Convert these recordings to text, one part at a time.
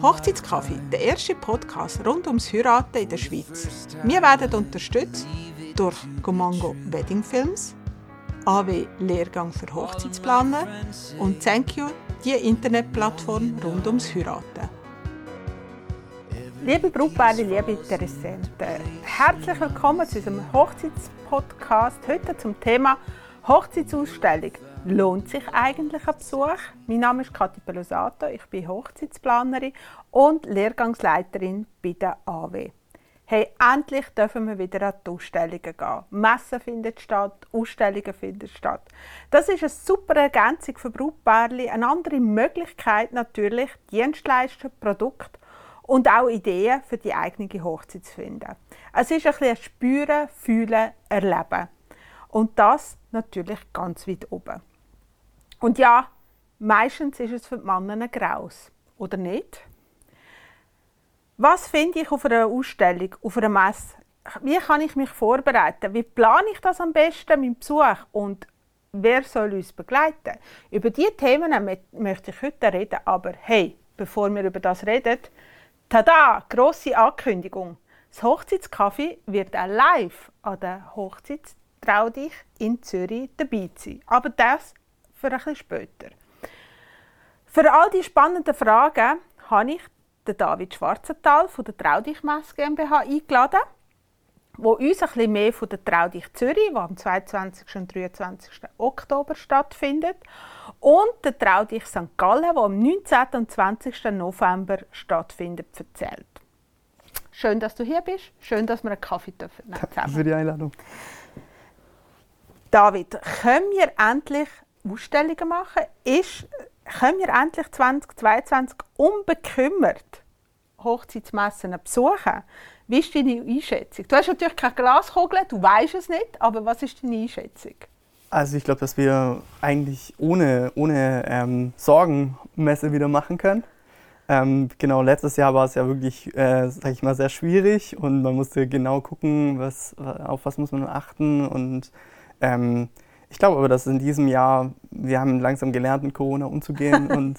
Hochzeitskaffee, der erste Podcast rund ums Heiraten in der Schweiz. Wir werden unterstützt durch Gomango Wedding Films, AW Lehrgang für Hochzeitsplaner und Thank You, die Internetplattform rund ums Heiraten. Liebe Brautpaare, liebe Interessenten, herzlich willkommen zu unserem Hochzeitspodcast. Heute zum Thema Hochzeitsausstellung. Lohnt sich eigentlich ein Besuch? Mein Name ist Kathi Pelosato, ich bin Hochzeitsplanerin und Lehrgangsleiterin bei der AW. Hey, endlich dürfen wir wieder an die Ausstellungen gehen. Messen finden statt, Ausstellungen finden statt. Das ist eine super Ergänzung für Brautpaare, eine andere Möglichkeit natürlich, Dienstleister, Produkte und auch Ideen für die eigene Hochzeit zu finden. Es ist ein bisschen Spüren, Fühlen, Erleben. Und das natürlich ganz weit oben. Und ja, meistens ist es für die Männer ein Graus, oder nicht? Was finde ich auf einer Ausstellung, auf einer Messe? Wie kann ich mich vorbereiten? Wie plane ich das am besten, meinen Besuch? Und wer soll uns begleiten? Über diese Themen möchte ich heute reden, aber hey, bevor wir über das reden, tada, grosse Ankündigung. Das Hochzeitskaffee wird auch live an der Hochzeit Trau dich in Zürich dabei sein. Aber das für ein bisschen später. Für all die spannenden Fragen habe ich den David Schwarzenthal von der Traudich-Messe GmbH eingeladen, wo uns ein bisschen mehr von der Traudich Zürich, die am 22. und 23. Oktober stattfindet, und der Traudich St. Gallen, die am 19. und 20. November stattfindet, erzählt. Schön, dass du hier bist. Schön, dass wir einen Kaffee dürfen. Danke für die Einladung. David, können wir endlich Ausstellungen machen? Ist, können wir endlich 2022 unbekümmert Hochzeitsmessen besuchen? Wie ist deine Einschätzung? Du hast natürlich keine Glaskugel, du weißt es nicht, aber was ist deine Einschätzung? Also ich glaube, dass wir eigentlich ohne, ohne ähm, Sorgen Messe wieder machen können. Ähm, genau, letztes Jahr war es ja wirklich, äh, sag ich mal, sehr schwierig und man musste genau gucken, was, auf was muss man achten und ähm, ich glaube aber, dass in diesem Jahr, wir haben langsam gelernt, mit Corona umzugehen und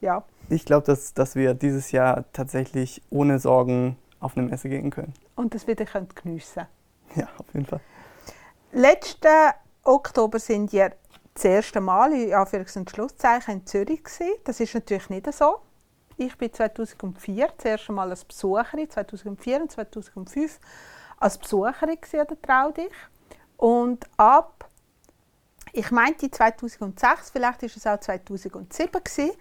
ja. ich glaube, dass, dass wir dieses Jahr tatsächlich ohne Sorgen auf eine Messe gehen können. Und das wieder könnt geniessen Ja, auf jeden Fall. Letzten Oktober sind wir das erste Mal in Anführungs- und Schlusszeichen in Zürich gewesen. Das ist natürlich nicht so. Ich bin 2004 das erste Mal als Besucherin, 2004 und 2005 als Besucherin an der Traudich. Und ab, ich meinte 2006, vielleicht ist es auch 2007 gewesen,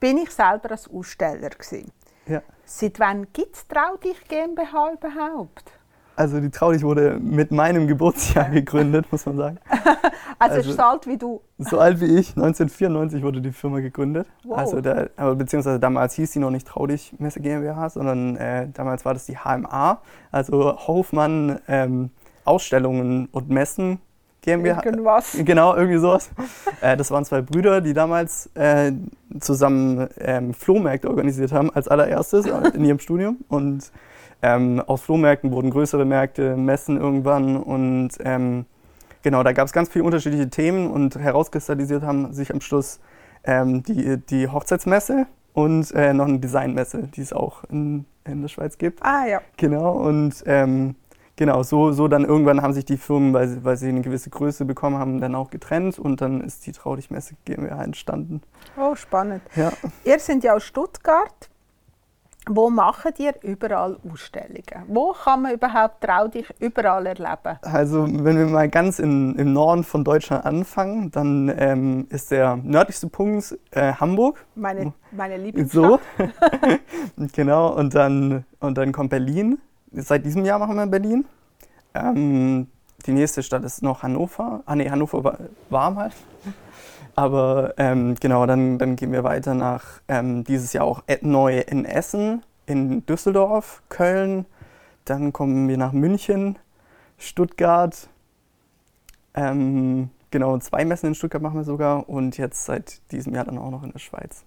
bin ich selber als Aussteller gewesen. Ja. Seit wann gibt es Traudich GmbH überhaupt? Also die Traudich wurde mit meinem Geburtsjahr gegründet, muss man sagen. also, also so alt wie du? So alt wie ich. 1994 wurde die Firma gegründet. Wow. Also der, beziehungsweise damals hieß sie noch nicht Traudich Messe GmbH, sondern äh, damals war das die HMA, also Hofmann ähm, Ausstellungen und Messen GmbH. Irgendwas. Genau, irgendwie sowas. äh, das waren zwei Brüder, die damals äh, zusammen ähm, Flohmärkte organisiert haben, als allererstes in ihrem Studium. Und ähm, aus Flohmärkten wurden größere Märkte, Messen irgendwann. Und ähm, genau, da gab es ganz viele unterschiedliche Themen und herauskristallisiert haben sich am Schluss ähm, die, die Hochzeitsmesse und äh, noch eine Designmesse, die es auch in, in der Schweiz gibt. Ah ja. Genau, und ähm, genau, so, so dann irgendwann haben sich die Firmen, weil sie, weil sie eine gewisse Größe bekommen haben, dann auch getrennt und dann ist die Traudigmesse GmbH entstanden. Oh, spannend. Ja. Ihr seid ja aus Stuttgart. Wo macht ihr überall Ausstellungen? Wo kann man überhaupt Traudig überall erleben? Also wenn wir mal ganz in, im Norden von Deutschland anfangen, dann ähm, ist der nördlichste Punkt äh, Hamburg. Meine, meine Lieblingsstadt. So. genau, und dann, und dann kommt Berlin. Seit diesem Jahr machen wir Berlin. Ähm, die nächste Stadt ist noch Hannover. Ah nee, Hannover war warm halt. Aber ähm, genau, dann, dann gehen wir weiter nach ähm, dieses Jahr auch neu in Essen, in Düsseldorf, Köln. Dann kommen wir nach München, Stuttgart. Ähm, genau, zwei Messen in Stuttgart machen wir sogar und jetzt seit diesem Jahr dann auch noch in der Schweiz.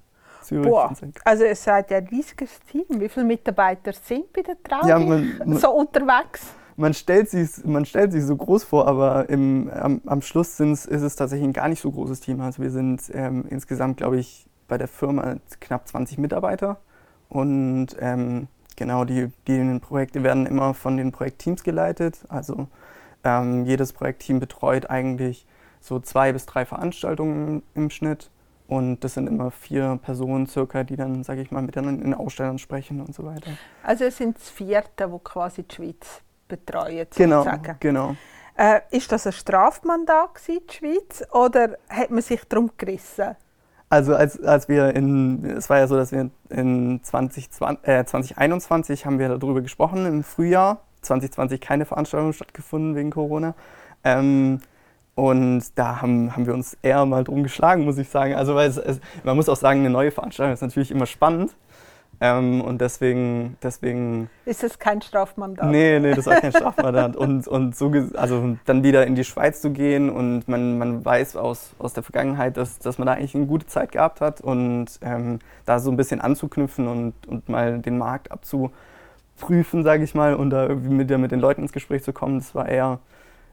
Boah, also es seid ja ein riesiges Team. Wie viele Mitarbeiter sind bei der Trauung ja, so unterwegs? man stellt sich man stellt sich so groß vor, aber im, am, am Schluss ist es tatsächlich ein gar nicht so großes Team. Also wir sind ähm, insgesamt, glaube ich, bei der Firma knapp 20 Mitarbeiter und ähm, genau die, die Projekte werden immer von den Projektteams geleitet. Also ähm, jedes Projektteam betreut eigentlich so zwei bis drei Veranstaltungen im Schnitt und das sind immer vier Personen circa, die dann, sage ich mal, miteinander in Ausstellern sprechen und so weiter. Also es sind vierte, wo quasi die Schweiz betreuen, Genau, sozusagen. genau. Äh, ist das ein Strafmandat gewesen, die Schweiz, oder hat man sich darum gerissen? Also als, als wir in, es war ja so, dass wir in 2020, äh, 2021 haben wir darüber gesprochen, im Frühjahr, 2020 keine Veranstaltung stattgefunden wegen Corona. Ähm, und da haben, haben wir uns eher mal drum geschlagen, muss ich sagen. Also weil es, es, man muss auch sagen, eine neue Veranstaltung ist natürlich immer spannend. Ähm, und deswegen, deswegen. Ist das kein Strafmandat? Nee, nee, das war kein Strafmandat. und, und so, also dann wieder in die Schweiz zu gehen und man, man weiß aus, aus der Vergangenheit, dass, dass man da eigentlich eine gute Zeit gehabt hat und ähm, da so ein bisschen anzuknüpfen und, und mal den Markt abzuprüfen, sage ich mal, und da irgendwie mit, mit den Leuten ins Gespräch zu kommen, das war eher,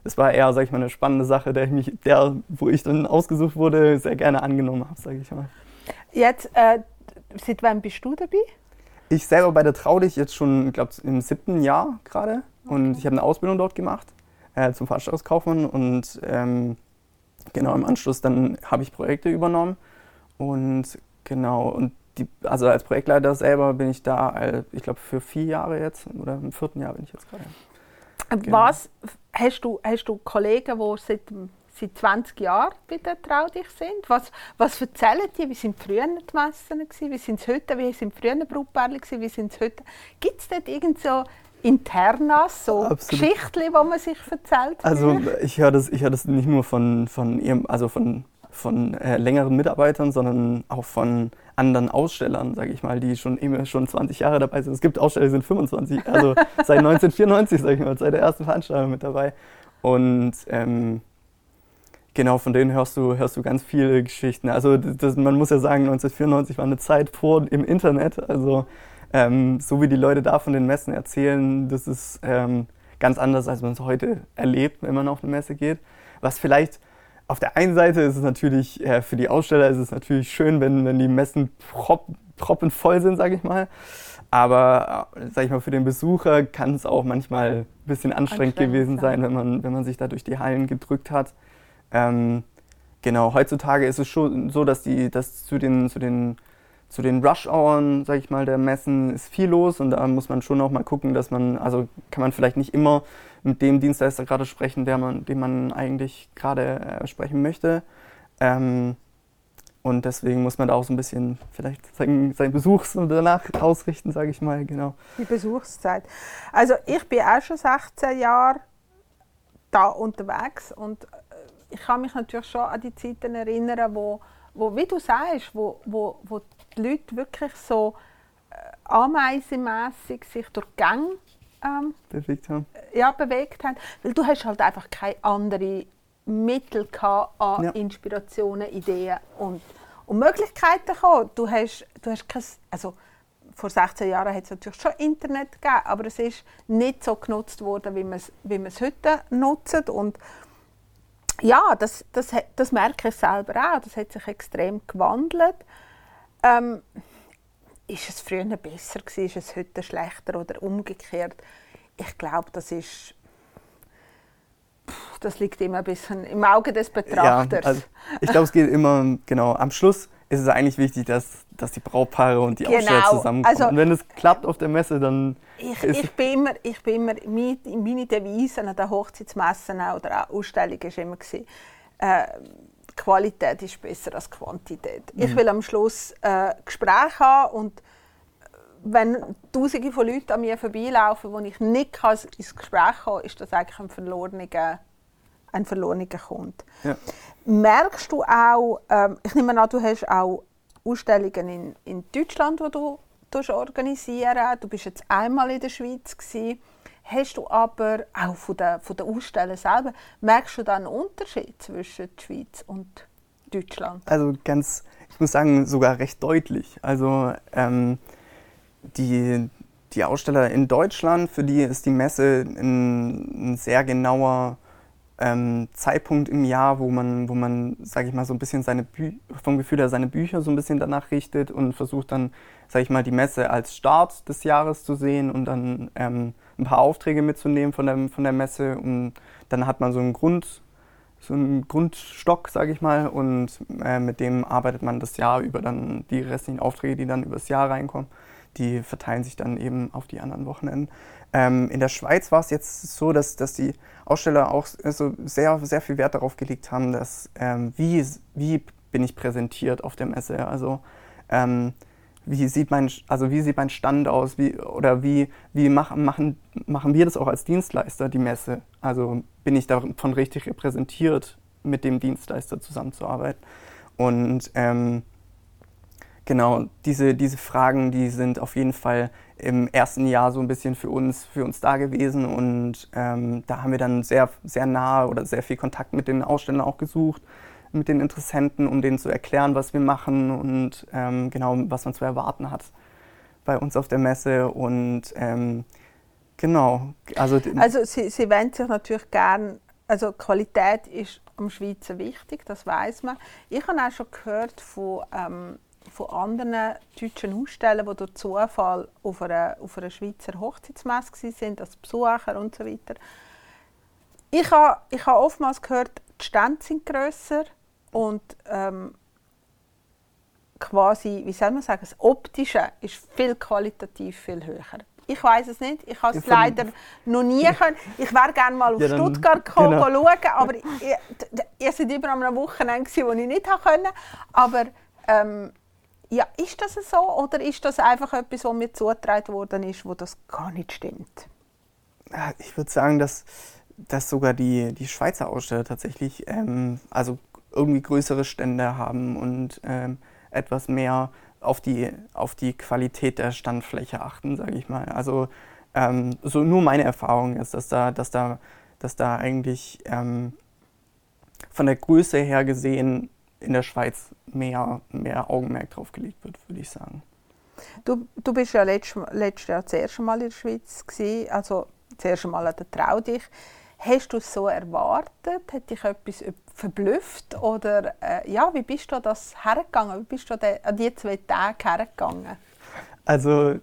das war eher, sag ich mal, eine spannende Sache, der ich mich, der, wo ich dann ausgesucht wurde, sehr gerne angenommen habe, sage ich mal. Jetzt, äh, seit wann bist du dabei? Ich selber bei der Traudig jetzt schon, ich glaube, im siebten Jahr gerade. Und ich habe eine Ausbildung dort gemacht äh, zum Veranstaltungskaufmann. Und ähm, genau im Anschluss dann habe ich Projekte übernommen. Und genau, und die, also als Projektleiter selber bin ich da, äh, ich glaube, für vier Jahre jetzt oder im vierten Jahr bin ich jetzt gerade. Genau. Was hast du, hast du Kollegen, die seit, seit 20 Jahren bei der Trau dich sind? Was, was erzählen die? Wie sind früher die Messen? gewesen? Wie sind es heute? Wie sind früher gewesen? Wie sind es heute? Gibt es dort irgend so Internas, so Absolut. Geschichten, die man sich erzählt? Also ich höre das, ich höre das nicht nur von, von ihrem, also von, von äh, längeren Mitarbeitern, sondern auch von anderen Ausstellern, sage ich mal, die schon immer schon 20 Jahre dabei sind. Es gibt Aussteller, die sind 25, also seit 1994, sage ich mal, seit der ersten Veranstaltung mit dabei. Und ähm, genau, von denen hörst du, hörst du ganz viele Geschichten. Also das, man muss ja sagen, 1994 war eine Zeit vor im Internet. Also ähm, so wie die Leute da von den Messen erzählen, das ist ähm, ganz anders, als man es heute erlebt, wenn man auf eine Messe geht. Was vielleicht auf der einen Seite ist es natürlich, äh, für die Aussteller ist es natürlich schön, wenn, wenn die Messen prop, proppenvoll sind, sage ich mal. Aber, äh, sag ich mal, für den Besucher kann es auch manchmal ein bisschen anstrengend, Anstrengend gewesen sein. sein, wenn man, wenn man sich da durch die Hallen gedrückt hat. Ähm, genau, heutzutage ist es schon so, dass, die, dass zu den, zu den, zu den Rush-Hours, sag ich mal, der Messen ist viel los und da muss man schon auch mal gucken, dass man, also kann man vielleicht nicht immer mit dem Dienstleister gerade sprechen, der man, den man eigentlich gerade äh, sprechen möchte. Ähm, und deswegen muss man da auch so ein bisschen vielleicht seinen, seinen Besuch danach ausrichten, sage ich mal, genau. Die Besuchszeit. Also ich bin auch schon 16 Jahre da unterwegs und äh, ich kann mich natürlich schon an die Zeiten erinnern, wo, wo wie du sagst, wo, wo, wo die Leute wirklich so äh, ameisenmässig sich durch Gänge ähm, Bewegt haben. ja, bewegt haben. Weil du hast halt einfach keine andere Mittel gehabt an Ja. Inspirationen, Ideen und, und Möglichkeiten gehabt. Du hast, du hast kein, also vor 16 Jahren hat es natürlich schon Internet gegeben, aber es ist nicht so genutzt worden, wie man es, wie man es heute nutzt. Und ja, das, das, das merke ich selber auch. Das hat sich extrem gewandelt. Ähm, ist es früher besser gewesen, ist es heute schlechter oder umgekehrt? Ich glaube, das ist das liegt immer ein bisschen im Auge des Betrachters. Ja, also ich glaube, es geht immer, genau, am Schluss ist es eigentlich wichtig, dass, dass die Brautpaare und die Genau, Aussteller zusammenkommen. also- und wenn es klappt auf der Messe, dann ich, ist ich bin immer, ich bin immer meine, meine Devise an den Hochzeitsmessen auch oder auch Ausstellungen war immer gewesen, äh, Qualität ist besser als Quantität. Ich Mhm. will am Schluss äh, Gespräche haben und wenn Tausende von Leuten an mir vorbeilaufen, wo ich nicht kann ins Gespräch kommen kann, ist das eigentlich ein verlorener, ein verlorener Kunde. ja. Merkst du auch, ähm, ich nehme an, du hast auch Ausstellungen in, in Deutschland, die du organisieren Du bist jetzt einmal in der Schweiz. Gewesen. Hast du aber auch von den, von den Ausstellern selber, merkst du da einen Unterschied zwischen der Schweiz und Deutschland? Also ganz, ich muss sagen, sogar recht deutlich. Also ähm, die, die Aussteller in Deutschland, für die ist die Messe ein, ein sehr genauer ähm, Zeitpunkt im Jahr, wo man, wo man, sage ich mal, so ein bisschen seine Bü vom Gefühl her seine Bücher so ein bisschen danach richtet und versucht dann, sage ich mal, die Messe als Start des Jahres zu sehen und dann ähm, ein paar Aufträge mitzunehmen von der, von der Messe. Und dann hat man so einen Grund, so einen Grundstock, sage ich mal, und äh, mit dem arbeitet man das Jahr über dann die restlichen Aufträge, die dann übers Jahr reinkommen, die verteilen sich dann eben auf die anderen Wochenenden. Ähm, in der Schweiz war es jetzt so, dass, dass die Aussteller auch also sehr, sehr viel Wert darauf gelegt haben, dass ähm, wie, wie bin ich präsentiert auf der Messe. Also ähm, wie sieht mein, also wie sieht mein Stand aus, wie, oder wie, wie mach, machen, machen wir das auch als Dienstleister, die Messe? Also bin ich davon richtig repräsentiert, mit dem Dienstleister zusammenzuarbeiten? Und ähm, genau, diese, diese Fragen, die sind auf jeden Fall im ersten Jahr so ein bisschen für uns, für uns da gewesen und ähm, da haben wir dann sehr, sehr nahe oder sehr viel Kontakt mit den Ausstellern auch gesucht, mit den Interessenten, um denen zu erklären, was wir machen und ähm, genau, was man zu erwarten hat bei uns auf der Messe und ähm, genau. Also, also Sie, Sie wenden sich natürlich gern, also Qualität ist am Schweizer wichtig, das weiß man. Ich habe auch schon gehört von ähm, von anderen deutschen Ausstellern, die durch Zufall auf einer, auf einer Schweizer Hochzeitsmesse waren, als Besucher und so weiter. Ich habe, ich habe oftmals gehört, die Stände sind grösser und ähm, quasi, wie soll man sagen, das Optische ist viel qualitativ viel höher. Ich weiß es nicht. Ich habe es leider noch nie können. Ich wäre gerne mal auf ja, Stuttgart gekommen, genau. schauen, aber ihr, ihr seid über einem Wochenende, wo ich nicht konnte. Aber ähm, ja, ist das so oder ist das einfach etwas, was mir zugetragen worden ist, wo das gar nicht stimmt? Ich würde sagen, dass, dass sogar die, die Schweizer Aussteller tatsächlich ähm, also irgendwie größere Stände haben und ähm, etwas mehr auf die, auf die Qualität der Standfläche achten, sage ich mal. Also ähm, so nur meine Erfahrung ist, dass da, dass da, dass da eigentlich ähm, von der Größe her gesehen in der Schweiz mehr, mehr Augenmerk drauf gelegt wird, würde ich sagen. Du, du bist ja letztes, letztes Jahr das erste Mal in der Schweiz, gewesen, also das erste Mal an der Trau dich. Hast du es so erwartet? Hat dich etwas verblüfft? Oder äh, ja, wie bist du das hergegangen? Wie bist du an die zwei Tage hergegangen? Also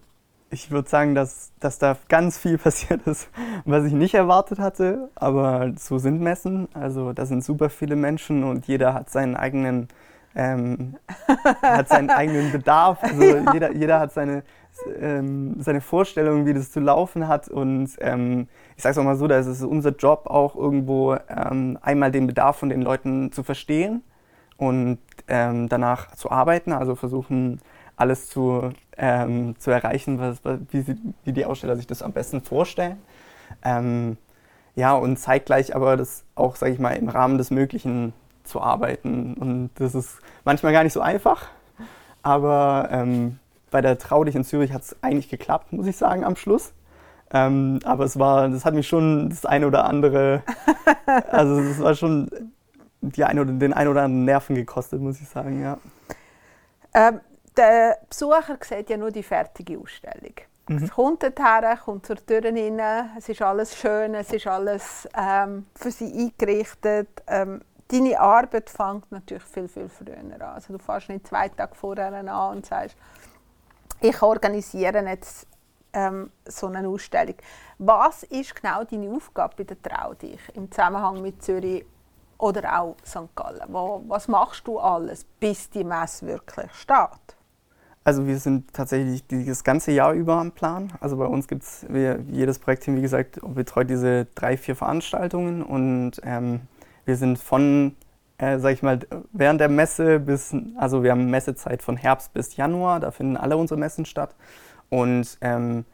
ich würde sagen, dass, dass da ganz viel passiert ist, was ich nicht erwartet hatte. Aber so sind Messen. Also da sind super viele Menschen und jeder hat seinen eigenen, ähm, hat seinen eigenen Bedarf. Also ja. jeder, jeder hat seine, ähm, seine Vorstellung, wie das zu laufen hat. Und ähm, ich sage es auch mal so, da ist es unser Job auch irgendwo ähm, einmal den Bedarf von den Leuten zu verstehen und ähm, danach zu arbeiten. Also versuchen alles zu, ähm, zu erreichen, was, wie, sie, wie, die Aussteller sich das am besten vorstellen. Ähm, ja, und zeitgleich aber das auch, sage ich mal, im Rahmen des Möglichen zu arbeiten. Und das ist manchmal gar nicht so einfach, aber ähm, bei der Trau dich in Zürich hat es eigentlich geklappt, muss ich sagen, am Schluss. Ähm, aber es war, das hat mich schon das eine oder andere, also es war schon die eine oder, den ein oder anderen Nerven gekostet, muss ich sagen, ja. Ähm, der Besucher sieht ja nur die fertige Ausstellung. Mhm. Es kommt dorthin, kommt zur Tür rein, es ist alles schön, es ist alles ähm, für sie eingerichtet. Ähm, deine Arbeit fängt natürlich viel, viel früher an. Also du fährst nicht zwei Tage vorher an und sagst, ich organisiere jetzt ähm, so eine Ausstellung. Was ist genau deine Aufgabe bei der Trau dich im Zusammenhang mit Zürich oder auch St. Gallen? was machst du alles, bis die Messe wirklich steht? Also wir sind tatsächlich das ganze Jahr über am Plan. Also bei uns gibt es, jedes Projektteam, wie gesagt, betreut diese drei, vier Veranstaltungen und ähm, wir sind von, äh, sag ich mal, während der Messe bis, also wir haben Messezeit von Herbst bis Januar, da finden alle unsere Messen statt und ähm,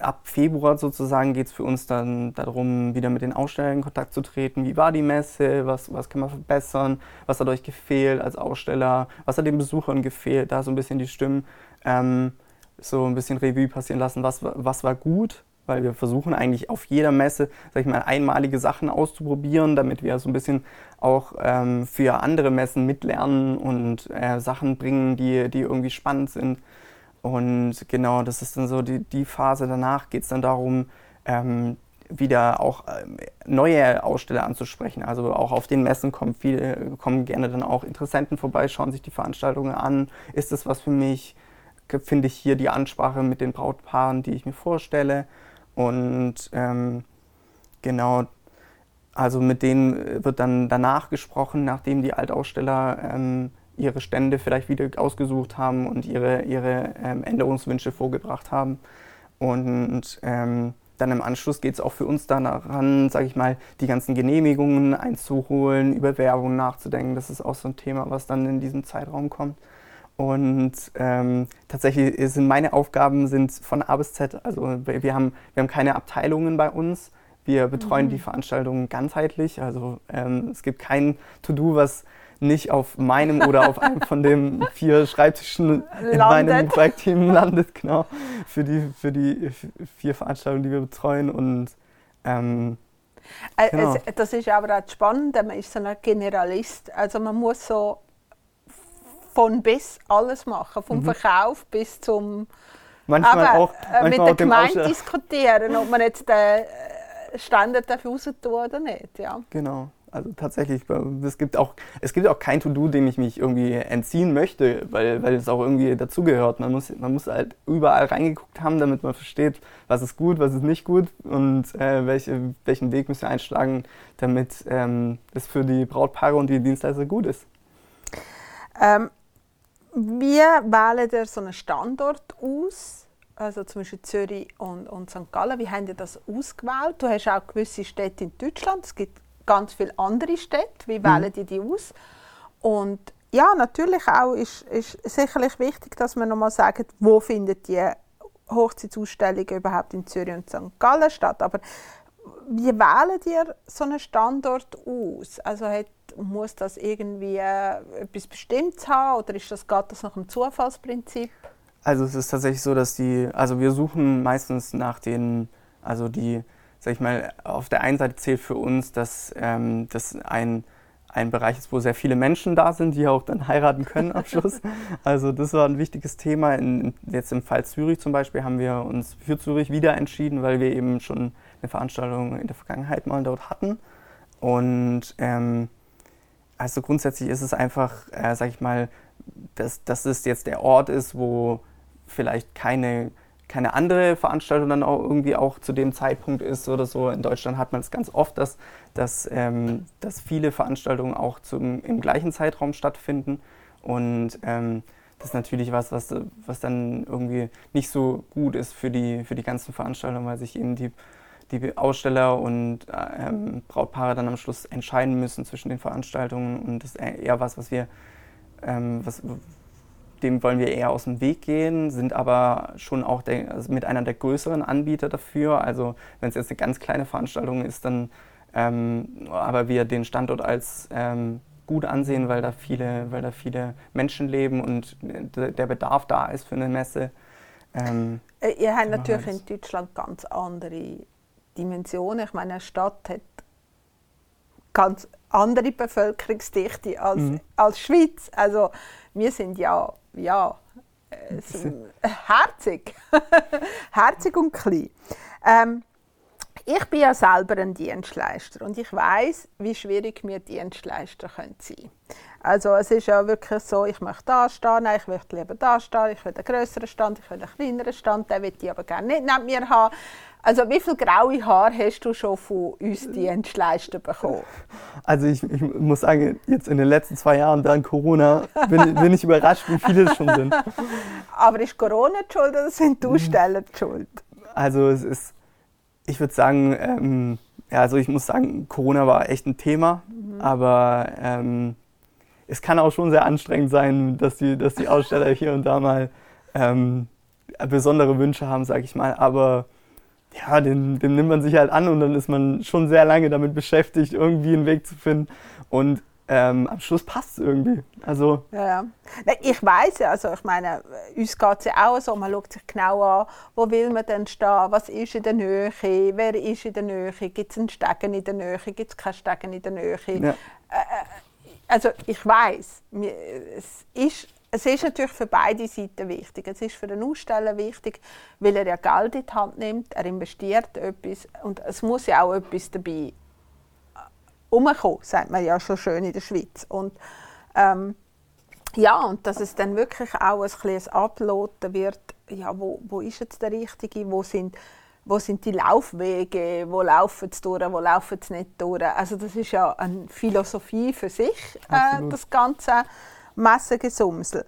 ab Februar sozusagen geht es für uns dann darum, wieder mit den Ausstellern in Kontakt zu treten. Wie war die Messe? Was, was kann man verbessern? Was hat euch gefehlt als Aussteller? Was hat den Besuchern gefehlt? Da so ein bisschen die Stimmen ähm, so ein bisschen Revue passieren lassen. Was, was war gut? Weil wir versuchen eigentlich auf jeder Messe, sag ich mal, einmalige Sachen auszuprobieren, damit wir so ein bisschen auch ähm, für andere Messen mitlernen und äh, Sachen bringen, die, die irgendwie spannend sind. Und genau, das ist dann so die, die Phase. Danach geht es dann darum, ähm, wieder auch ähm, neue Aussteller anzusprechen. Also auch auf den Messen kommen viele, kommen gerne dann auch Interessenten vorbei, schauen sich die Veranstaltungen an. Ist das was für mich? Finde ich hier die Ansprache mit den Brautpaaren, die ich mir vorstelle? Und ähm, genau, also mit denen wird dann danach gesprochen, nachdem die Altaussteller ähm, ihre Stände vielleicht wieder ausgesucht haben und ihre, ihre ähm, Änderungswünsche vorgebracht haben. Und ähm, dann im Anschluss geht es auch für uns daran, sage ich mal, die ganzen Genehmigungen einzuholen, über Werbung nachzudenken. Das ist auch so ein Thema, was dann in diesem Zeitraum kommt. Und ähm, tatsächlich sind meine Aufgaben sind von A bis Z. Also wir haben, wir haben keine Abteilungen bei uns. Wir betreuen mhm. die Veranstaltungen ganzheitlich. Also ähm, es gibt kein To-Do, was nicht auf meinem oder auf einem von den vier Schreibtischen in meinem Projektteam landet, genau, für die, für die vier Veranstaltungen, die wir betreuen. Und, ähm, äh, genau. es, das ist aber auch spannend, man ist so ein Generalist. Also man muss so von bis alles machen, vom mhm. Verkauf bis zum manchmal aber, auch, äh, manchmal mit der Gemeinde diskutieren, ob man jetzt den Standard dafür raus tun oder nicht. Ja. Genau. Also tatsächlich, es gibt auch, es gibt auch kein To-Do, dem ich mich irgendwie entziehen möchte, weil, weil es auch irgendwie dazugehört. Man muss, man muss halt überall reingeguckt haben, damit man versteht, was ist gut, was ist nicht gut und äh, welche, welchen Weg müssen wir einschlagen, damit ähm, es für die Brautpaare und die Dienstleister gut ist. Ähm, wie wählen ihr so einen Standort aus? Also zum Beispiel Zürich und, und St. Gallen. Wie haben ihr das ausgewählt? Du hast auch gewisse Städte in Deutschland. Es gibt ganz viele andere Städte. Wie mhm. wählen die die aus? Und ja, natürlich auch ist, ist sicherlich wichtig, dass man nochmal sagt, wo findet die Hochzeitsausstellung überhaupt in Zürich und St. Gallen statt. Aber wie wählen ihr so einen Standort aus? Also hat, muss das irgendwie äh, etwas Bestimmtes haben oder ist das, geht das nach dem Zufallsprinzip? Also es ist tatsächlich so, dass die, also wir suchen meistens nach den, also die sag ich mal, auf der einen Seite zählt für uns, dass ähm, das ein, ein Bereich ist, wo sehr viele Menschen da sind, die auch dann heiraten können am Schluss. Also das war ein wichtiges Thema. In, jetzt im Fall Zürich zum Beispiel haben wir uns für Zürich wieder entschieden, weil wir eben schon eine Veranstaltung in der Vergangenheit mal dort hatten. Und ähm, also grundsätzlich ist es einfach, äh, sag ich mal, dass, dass es jetzt der Ort ist, wo vielleicht keine keine andere Veranstaltung dann auch irgendwie auch zu dem Zeitpunkt ist oder so. In Deutschland hat man es ganz oft, dass, dass, ähm, dass viele Veranstaltungen auch zum, im gleichen Zeitraum stattfinden. Und ähm, das ist natürlich was, was, was dann irgendwie nicht so gut ist für die, für die ganzen Veranstaltungen, weil sich eben die, die Aussteller und ähm, Brautpaare dann am Schluss entscheiden müssen zwischen den Veranstaltungen. Und das ist eher was, was wir, ähm, was, dem wollen wir eher aus dem Weg gehen, sind aber schon auch der, also mit einer der größeren Anbieter dafür. Also wenn es jetzt eine ganz kleine Veranstaltung ist, dann ähm, aber wir den Standort als ähm, gut ansehen, weil da viele, weil da viele Menschen leben und der Bedarf da ist für eine Messe. Ähm, äh, Ihr habt natürlich in Deutschland ganz andere Dimensionen. Ich meine, eine Stadt hat ganz andere Bevölkerungsdichte als, mhm. als Schweiz. Also wir sind ja ja, äh, herzig. herzig und klein. Ähm, ich bin ja selber ein Dienstleister und ich weiß, wie schwierig mir Dienstleister können sein Also es ist ja wirklich so, ich möchte da stehen, nein, ich möchte lieber da stehen, ich will einen größeren Stand, ich will einen kleineren Stand, den will ich aber gerne nicht neben mir haben. Also wie viel graue Haare hast du schon von uns Dienstleister bekommen? Also ich, ich, muss sagen, jetzt in den letzten zwei Jahren während Corona bin, bin ich überrascht, wie viele es schon sind. Aber ist Corona die schuld oder sind die Aussteller die schuld? Also es ist, ich würde sagen, ähm, ja, also ich muss sagen, Corona war echt ein Thema, mhm. aber ähm, es kann auch schon sehr anstrengend sein, dass die, dass die Aussteller hier und da mal ähm, besondere Wünsche haben, sage ich mal. Aber ja, den, den nimmt man sich halt an und dann ist man schon sehr lange damit beschäftigt, irgendwie einen Weg zu finden. Und ähm, am Schluss passt es irgendwie. Also, ja, ja. Ich weiß ja, also ich meine, uns geht es ja auch so, man schaut sich genau an, wo will man denn stehen, was ist in der Nähe, wer ist in der Nähe, gibt es einen Stegen in der Nähe, gibt es keinen Stegen in der Nähe. Ja. Äh, äh, also ich weiß, es ist es ist natürlich für beide Seiten wichtig. Es ist für den Aussteller wichtig, weil er ja Geld in die Hand nimmt, er investiert etwas und es muss ja auch etwas dabei umkommen, sagt man ja schon schön in der Schweiz. Und ähm, ja, und dass es dann wirklich auch ein kleines Abloten wird, ja, wo, wo ist jetzt der Richtige, wo sind, wo sind die Laufwege, wo laufen sie durch, wo laufen sie nicht durch. Also das ist ja eine Philosophie für sich, äh, das ganze Messengesumsel.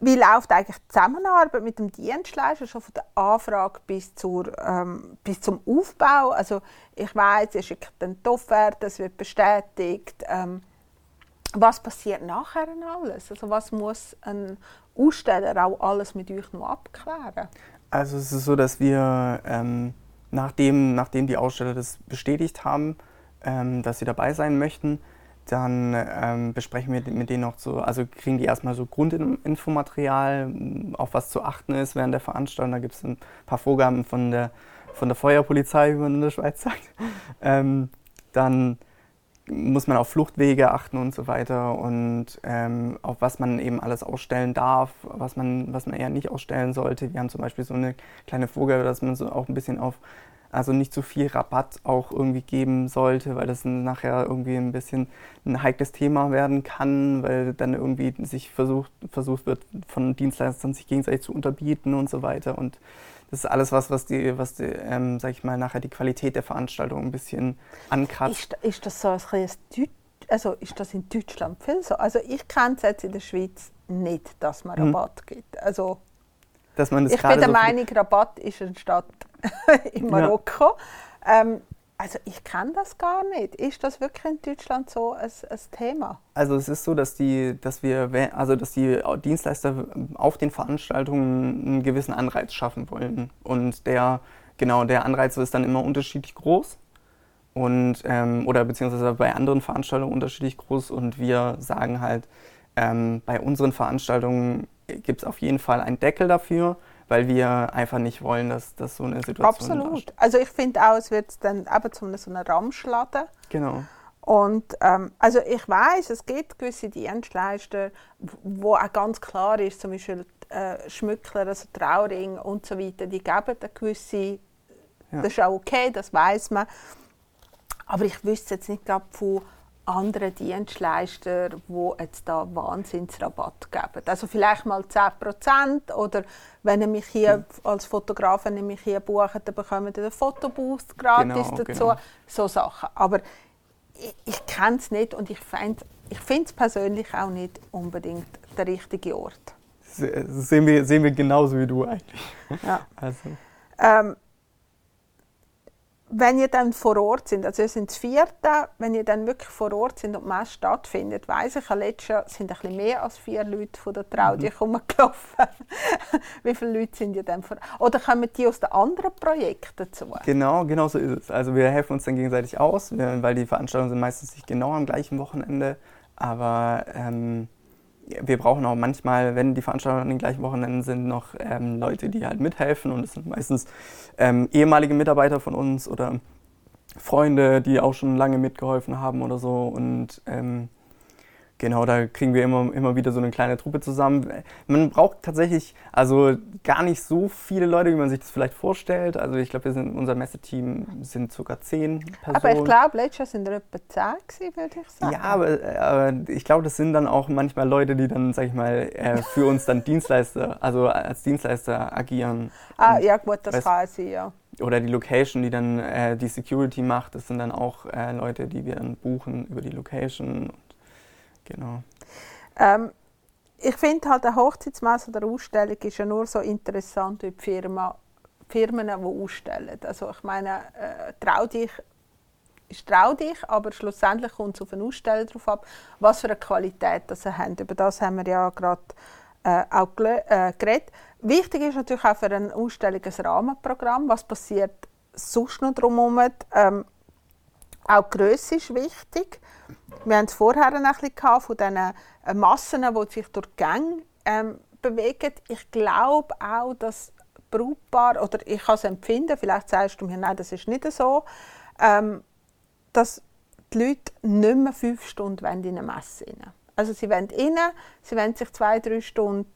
Wie läuft eigentlich die Zusammenarbeit mit dem Dienstleister schon von der Anfrage bis, zur, ähm, bis zum Aufbau? Also ich weiß, ihr schickt dann die Offerte, es wird bestätigt. Ähm, was passiert nachher alles? Also was muss ein Aussteller auch alles mit euch noch abklären? Also es ist so, dass wir, ähm, nachdem, nachdem die Aussteller das bestätigt haben, ähm, dass sie dabei sein möchten, dann ähm, besprechen wir mit denen noch so, also kriegen die erstmal so Grundinfomaterial, auf was zu achten ist während der Veranstaltung. Da gibt es ein paar Vorgaben von der, von der Feuerpolizei, wie man in der Schweiz sagt. Ähm, dann muss man auf Fluchtwege achten und so weiter und ähm, auf was man eben alles ausstellen darf, was man, was man eher nicht ausstellen sollte. Wir haben zum Beispiel so eine kleine Vorgabe, dass man so auch ein bisschen auf, also nicht zu viel Rabatt auch irgendwie geben sollte, weil das nachher irgendwie ein bisschen ein heikles Thema werden kann, weil dann irgendwie sich versucht, versucht wird, von Dienstleistern sich gegenseitig zu unterbieten und so weiter und das ist alles was, was die, was die, ähm, sag ich mal, nachher die Qualität der Veranstaltung ein bisschen ankratzt. Ist, ist das so ein also ist das in Deutschland viel so? Also ich kenne es jetzt in der Schweiz nicht, dass man mhm. Rabatt mhm. gibt. Also dass man das ich bin der so Meinung, Rabatt ist eine Stadt in Marokko. Ja. Ähm, also ich kenne das gar nicht. Ist das wirklich in Deutschland so ein, ein, Thema? Also es ist so, dass die, dass wir, also dass die Dienstleister auf den Veranstaltungen einen gewissen Anreiz schaffen wollen. Und der, genau, der Anreiz ist dann immer unterschiedlich groß. Und, ähm, oder beziehungsweise bei anderen Veranstaltungen unterschiedlich groß. Und wir sagen halt, ähm, bei unseren Veranstaltungen gibt es auf jeden Fall einen Deckel dafür weil wir einfach nicht wollen, dass, dass so eine Situation Absolut. Darstellt. Also ich finde auch, es wird dann eben zu so einer Ramschladen. Genau. Und ähm, also ich weiß, es gibt gewisse Dienstleister, wo auch ganz klar ist, zum Beispiel äh, Schmückler, also Trauring und so weiter, die geben eine gewisse, ja. das ist auch okay, das weiß man. Aber ich wüsste jetzt nicht gerade von anderen Dienstleister, die jetzt da Wahnsinnsrabatt geben. Also vielleicht mal 10% oder wenn ihr mich hier als Fotograf, wenn ihr mich hier bucht, dann bekommt ihr den Fotoboost gratis genau, dazu. Genau. So Sachen. Aber ich, ich kenne es nicht und ich finde ich es persönlich auch nicht unbedingt der richtige Ort. sehen wir, sehen wir genauso wie du eigentlich. Ja. Also. Ähm, wenn ihr dann vor Ort sind, also ihr sind das vierte, wenn ihr dann wirklich vor Ort sind und die Messe stattfindet, weiss ich, letztes Jahr sind ein bisschen mehr als vier Leute von der Trau mhm. rumgelaufen. Wie viele Leute sind ihr dann vor Oder kommen die aus den anderen Projekten dazu? Genau, genau so ist es. Also wir helfen uns dann gegenseitig aus, weil die Veranstaltungen sind meistens nicht genau am gleichen Wochenende, aber ähm, wir brauchen auch manchmal, wenn die Veranstaltungen an den gleichen Wochenenden sind, noch ähm, Leute, die halt mithelfen. Und es sind meistens ähm, ehemalige Mitarbeiter von uns oder Freunde, die auch schon lange mitgeholfen haben oder so. Und ähm, Genau, da kriegen wir immer, immer wieder so eine kleine Truppe zusammen. Man braucht tatsächlich also gar nicht so viele Leute, wie man sich das vielleicht vorstellt. Also ich glaube, wir sind unser Messeteam sind sogar zehn Personen. Aber ich glaube, letztes Jahr sind wir etwa zehn würde ich sagen. Ja, aber, aber ich glaube, das sind dann auch manchmal Leute, die dann, sag ich mal, äh, für uns dann Dienstleister, also als Dienstleister agieren. Ah, ja gut, das kann sein, ja. Oder die Location, die dann äh, die Security macht, das sind dann auch äh, Leute, die wir dann buchen über die Location Genau. Ähm, ich finde halt, eine Hochzeitsmesse oder Ausstellung ist ja nur so interessant wie die Firma, Firmen, die ausstellen. Also ich meine, äh, trau dich, ist trau dich, aber schlussendlich kommt es auf einen Aussteller darauf ab, was für eine Qualität das sie haben. Über das haben wir ja gerade äh, auch äh, geredet. Wichtig ist natürlich auch für eine Ausstellung ein Rahmenprogramm. Was passiert sonst noch drumherum? Ähm, auch die Grösse ist wichtig. Wir haben es vorher ein bisschen von diesen äh, Massen, die sich durch die Gänge ähm, bewegen. Ich glaube auch, dass Brautpaar, oder ich kann es empfinden, vielleicht sagst du mir, nein, das ist nicht so, ähm, dass die Leute nicht mehr fünf Stunden in eine Messe rein Also sie wollen rein, sie wollen sich zwei, drei Stunden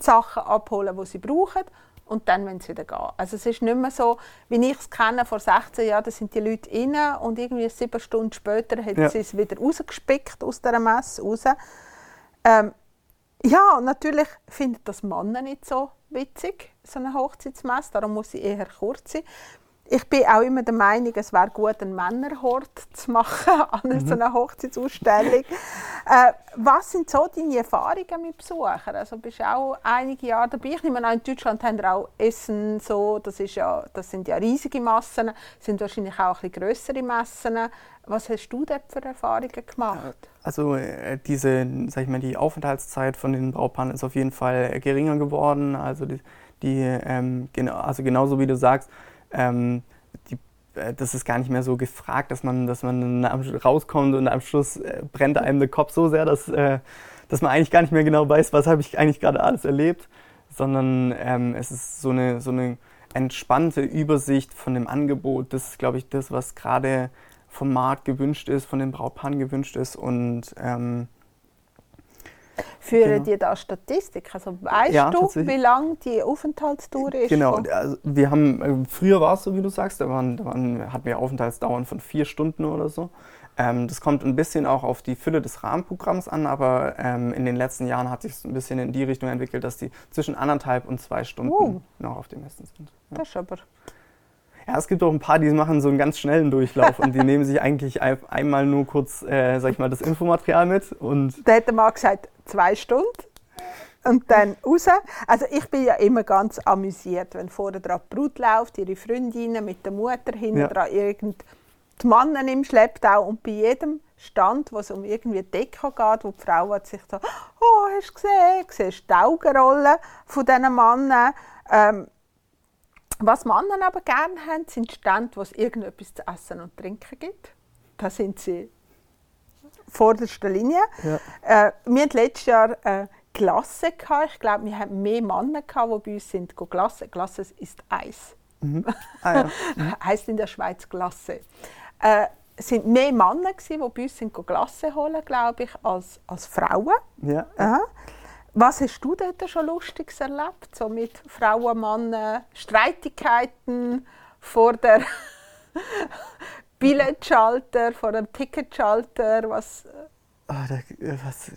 die Sachen abholen, die sie brauchen und dann wollen sie wieder gehen. Also es ist nicht mehr so, wie ich es kenne, vor 16 Jahren, da sind die Leute rein und irgendwie sieben Stunden später haben Ja. sie es wieder rausgespickt aus dieser Messe raus. Ähm, ja, natürlich finden das Männer nicht so witzig, so eine Hochzeitsmesse, darum muss sie eher kurz sein. Ich bin auch immer der Meinung, es wäre gut, einen Männerhort zu machen an so einer Hochzeitsausstellung. äh, was sind so deine Erfahrungen mit Besuchern? Also bist du auch einige Jahre dabei. Ich nehme an, in Deutschland haben wir auch Essen, so, das, ist ja, das sind ja riesige Massen, sind wahrscheinlich auch ein bisschen grössere Messen. Was hast du dort für Erfahrungen gemacht? Also äh, diese, sag ich mal, die Aufenthaltszeit von den Brautpaaren ist auf jeden Fall geringer geworden. Also die, die ähm, genau, also genauso wie du sagst, ähm, die, äh, das ist gar nicht mehr so gefragt, dass man, dass man rauskommt und am Schluss äh, brennt einem der Kopf so sehr, dass, äh, dass man eigentlich gar nicht mehr genau weiß, was habe ich eigentlich gerade alles erlebt, sondern ähm, es ist so eine, so eine entspannte Übersicht von dem Angebot. Das ist, glaube ich, das, was gerade vom Markt gewünscht ist, von den Brautpaaren gewünscht ist und ähm, Führen Genau. die da Statistik? Also weißt Ja, du, wie lang die Aufenthaltsdauer ist? Genau, also wir haben, äh, früher war es so, wie du sagst, da, waren, da waren, hatten wir Aufenthaltsdauern von vier Stunden oder so. Ähm, das kommt ein bisschen auch auf die Fülle des Rahmenprogramms an, aber ähm, in den letzten Jahren hat sich es ein bisschen in die Richtung entwickelt, dass die zwischen anderthalb und zwei Stunden Oh. noch auf den Messen sind. Ja. Das ist aber ja, es gibt auch ein paar, die machen so einen ganz schnellen Durchlauf und die nehmen sich eigentlich ein, einmal nur kurz, äh, sag ich mal, das Infomaterial mit und Da hat der Mann gesagt, zwei Stunden. Und dann raus. Also ich bin ja immer ganz amüsiert, wenn vorne dran die Brut läuft, ihre Freundinnen mit der Mutter hinten Ja. dran, irgend die Männer im Schlepptau und bei jedem Stand, wo es um irgendwie Deko geht, wo die Frau hat sich so, oh, hast du gesehen, siehst die Augenrollen von diesen Männern. Ähm, was Männer aber gerne haben, sind Stände, wo es irgendetwas zu essen und trinken gibt. Da sind sie vorderster Linie. Ja. Äh, wir hatten letztes Jahr äh, Glasse. Gehabt. Ich glaube, wir hatten mehr Männer, gehabt, die bei uns sind, Glasse. Glasse ist Eis. ah, ja. Heißt in der Schweiz Glasse. Äh, es sind mehr Männer, gewesen, die bei uns sind, Glasse holen, glaube ich, als, als Frauen. ja. Aha. Was hast du dort schon Lustiges erlebt? So mit Frauen, Männern, Streitigkeiten vor der Billetschalter, vor dem Ticketschalter? Was, Ah, da, äh, was,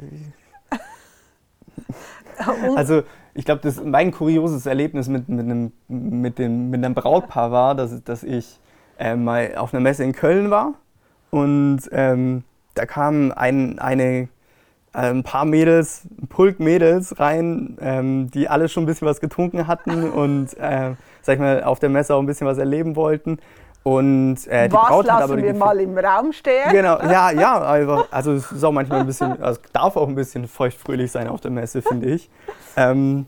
Also ich glaube, das mein kurioses Erlebnis mit, mit, einem, mit, dem, mit einem Brautpaar war, dass, dass ich äh, mal auf einer Messe in Köln war und ähm, da kamen ein, eine, ein paar Mädels, ein Pulk Mädels rein, ähm, die alle schon ein bisschen was getrunken hatten und äh, sag ich mal, auf der Messe auch ein bisschen was erleben wollten. Und äh, die was Braut hat lassen aber die wir Gefühl- mal im Raum stehen? Genau, ja, ja, einfach, also es ist auch manchmal ein bisschen, also es darf auch ein bisschen feuchtfröhlich sein auf der Messe, finde ich. Ähm,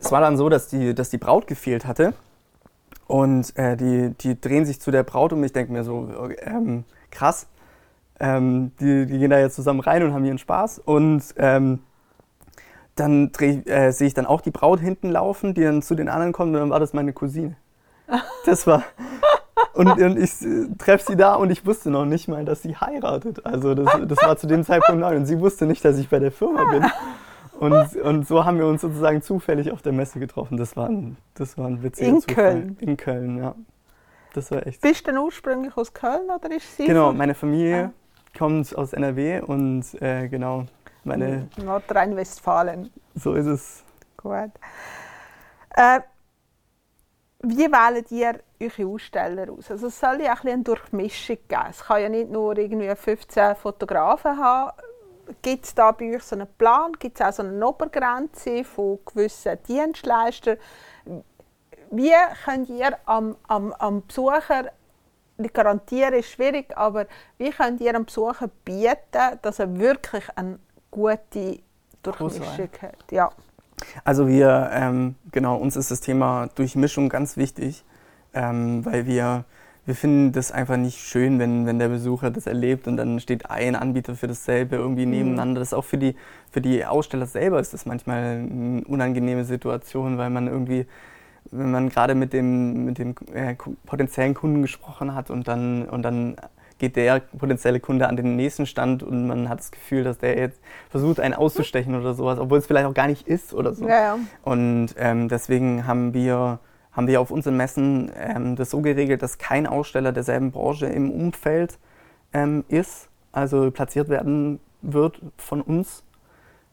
es war dann so, dass die, dass die Braut gefehlt hatte und äh, die, die drehen sich zu der Braut und ich denke mir so, ähm, krass, ähm, die, die gehen da jetzt zusammen rein und haben ihren Spaß und ähm, dann äh, sehe ich dann auch die Braut hinten laufen, die dann zu den anderen kommt und dann war das meine Cousine. Das war. Und, und ich äh, treffe sie da und ich wusste noch nicht mal, dass sie heiratet. Also das, das war zu dem Zeitpunkt neu und sie wusste nicht, dass ich bei der Firma bin. Und, und so haben wir uns sozusagen zufällig auf der Messe getroffen. Das war ein, das war ein witziger In Zufall. Köln? In Köln, ja. Das war echt. Bist du denn ursprünglich aus Köln oder ist sie? Genau, meine Familie kommt aus NRW und äh, genau, meine, Nordrhein-Westfalen. so ist es. Gut. Äh, wie wählt ihr eure Aussteller aus? Also es soll ja auch ein eine Durchmischung geben. Es kann ja nicht nur irgendwie 15 Fotografen haben. Gibt es da bei euch so einen Plan? Gibt es auch so eine Obergrenze von gewissen Dienstleistern? Wie könnt ihr am, am, am Besucher, ich garantiere, ist schwierig, aber wie könnt ihr am Besucher bieten, dass er wirklich eine gute Durchmischung hat? Ja. Also wir, ähm, genau, uns ist das Thema Durchmischung ganz wichtig, ähm, weil wir, wir finden das einfach nicht schön, wenn, wenn der Besucher das erlebt und dann steht ein Anbieter für dasselbe irgendwie nebeneinander. Das ist auch für die, für die Aussteller selber ist das manchmal eine unangenehme Situation, weil man irgendwie, wenn man gerade mit dem, mit dem äh, potenziellen Kunden gesprochen hat und dann, und dann geht der potenzielle Kunde an den nächsten Stand und man hat das Gefühl, dass der jetzt versucht, einen auszustechen oder sowas, obwohl es vielleicht auch gar nicht ist oder so. Ja, ja. Und ähm, deswegen haben wir, haben wir auf unseren Messen ähm, das so geregelt, dass kein Aussteller derselben Branche im Umfeld ähm, ist, also platziert werden wird von uns.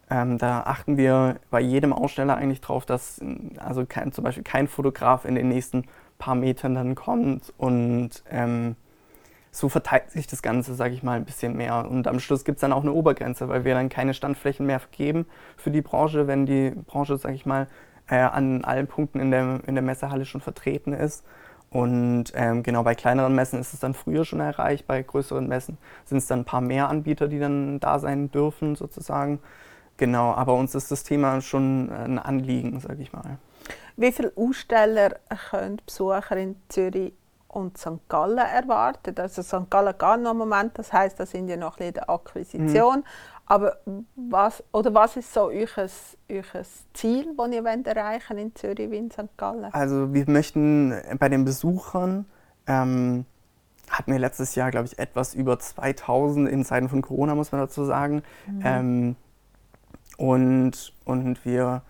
Ähm, da achten wir bei jedem Aussteller eigentlich drauf, dass also kein, zum Beispiel kein Fotograf in den nächsten paar Metern dann kommt und ähm, so verteilt sich das Ganze, sage ich mal, ein bisschen mehr. Und am Schluss gibt es dann auch eine Obergrenze, weil wir dann keine Standflächen mehr vergeben für die Branche, wenn die Branche, sage ich mal, äh, an allen Punkten in der, in der Messehalle schon vertreten ist. Und ähm, genau bei kleineren Messen ist es dann früher schon erreicht, bei größeren Messen sind es dann ein paar mehr Anbieter, die dann da sein dürfen sozusagen. Genau, aber uns ist das Thema schon ein Anliegen, sage ich mal. Wie viele Aussteller können Besucher in Zürich und St. Gallen erwarten? Also St. Gallen geht noch einen Moment, das heißt, da sind ja noch ein bisschen Akquisition. Mhm. Aber was, oder was ist so euer, euer Ziel, das ihr wollt erreichen in Zürich wie in St. Gallen? Also wir möchten bei den Besuchern, ähm, hatten wir letztes Jahr, glaube ich, etwas über 2000 in Zeiten von Corona, muss man dazu sagen. Mhm. Ähm, und, und wir,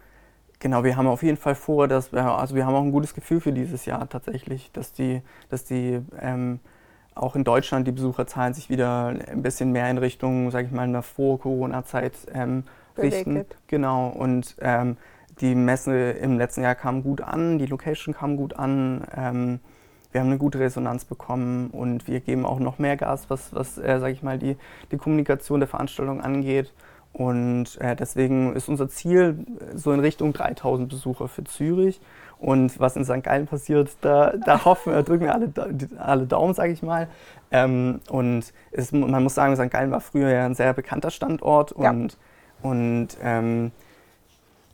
genau, wir haben auf jeden Fall vor, dass wir, also wir haben auch ein gutes Gefühl für dieses Jahr tatsächlich, dass die, dass die ähm, auch in Deutschland die Besucherzahlen sich wieder ein bisschen mehr in Richtung, sage ich mal, einer Vor-Corona-Zeit ähm, richten. Genau. Und ähm, die Messe im letzten Jahr kam gut an, die Location kam gut an. Ähm, wir haben eine gute Resonanz bekommen und wir geben auch noch mehr Gas, was, was äh, sage ich mal, die, die Kommunikation der Veranstaltung angeht. Und äh, deswegen ist unser Ziel so in Richtung 3000 Besucher für Zürich. Und was in St. Gallen passiert, da, da hoffen, wir, drücken wir alle, alle Daumen, sage ich mal. Ähm, und es, man muss sagen, St. Gallen war früher ja ein sehr bekannter Standort. Und, ja. und ähm,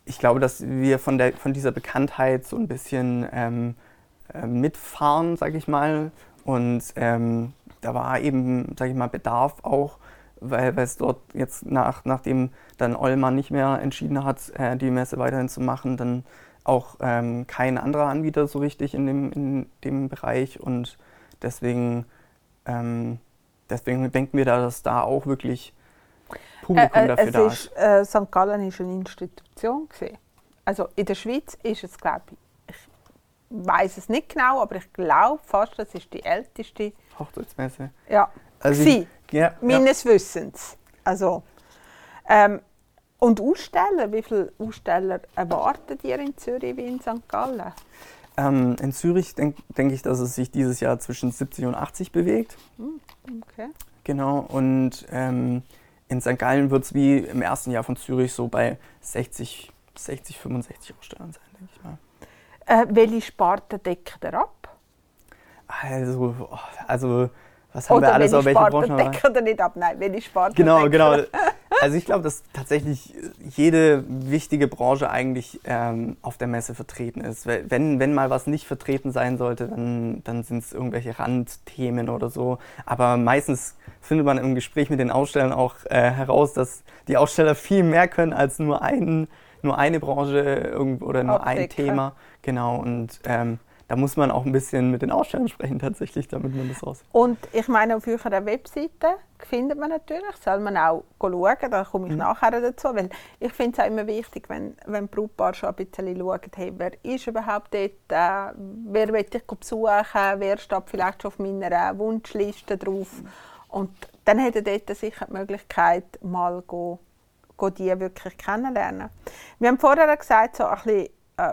ich glaube, dass wir von, der, von dieser Bekanntheit so ein bisschen ähm, äh, mitfahren, sage ich mal. Und ähm, da war eben, sage ich mal, Bedarf auch weil, es dort jetzt nach, nachdem dann Ollmann nicht mehr entschieden hat, äh, die Messe weiterhin zu machen, dann auch ähm, kein anderer Anbieter so richtig in dem, in dem Bereich und deswegen, ähm, deswegen denken wir da, dass da auch wirklich Publikum äh, äh, dafür da ist. Äh, St. Gallen ist eine Institution gewesen. Also in der Schweiz ist es, glaube ich, ich weiß es nicht genau, aber ich glaube fast, das ist die älteste Hochzeitsmesse. Ja, also ich, ja, meines ja. Wissens. Also, ähm, und Aussteller, wie viele Aussteller erwartet ihr in Zürich wie in St. Gallen? Ähm, in Zürich denke denk ich, dass es sich dieses Jahr zwischen 70 und 80 bewegt. Hm, okay. Genau, und ähm, in St. Gallen wird es wie im ersten Jahr von Zürich so bei 60, 60 65 Ausstellern sein, denke ich mal. Äh, welche Sparte deckt ihr ab? Also, oh, also was haben oder wir alles auf welche Branchen? Decke oder nicht ab? Nein, wenn ich Sport Genau, genau. Also ich glaube, dass tatsächlich jede wichtige Branche eigentlich ähm, auf der Messe vertreten ist. Wenn, wenn mal was nicht vertreten sein sollte, dann, dann sind es irgendwelche Randthemen oder so. Aber meistens findet man im Gespräch mit den Ausstellern auch äh, heraus, dass die Aussteller viel mehr können als nur, ein, nur eine Branche oder nur Optik, ein Thema. Genau. Und ähm, da muss man auch ein bisschen mit den Ausstellern sprechen tatsächlich, damit man das raus. Und ich meine, auf eurer Webseite findet man natürlich, soll man auch schauen, da komme ich mhm. nachher dazu, weil ich finde es auch immer wichtig, wenn, wenn Brautpaar schon ein bisschen schauen, hey, wer ist überhaupt dort, äh, wer will ich besuchen, wer steht vielleicht schon auf meiner Wunschliste drauf und dann hätte dort sicher die Möglichkeit, mal go, go die wirklich kennenlernen. Wir haben vorher gesagt, so ein bisschen, äh,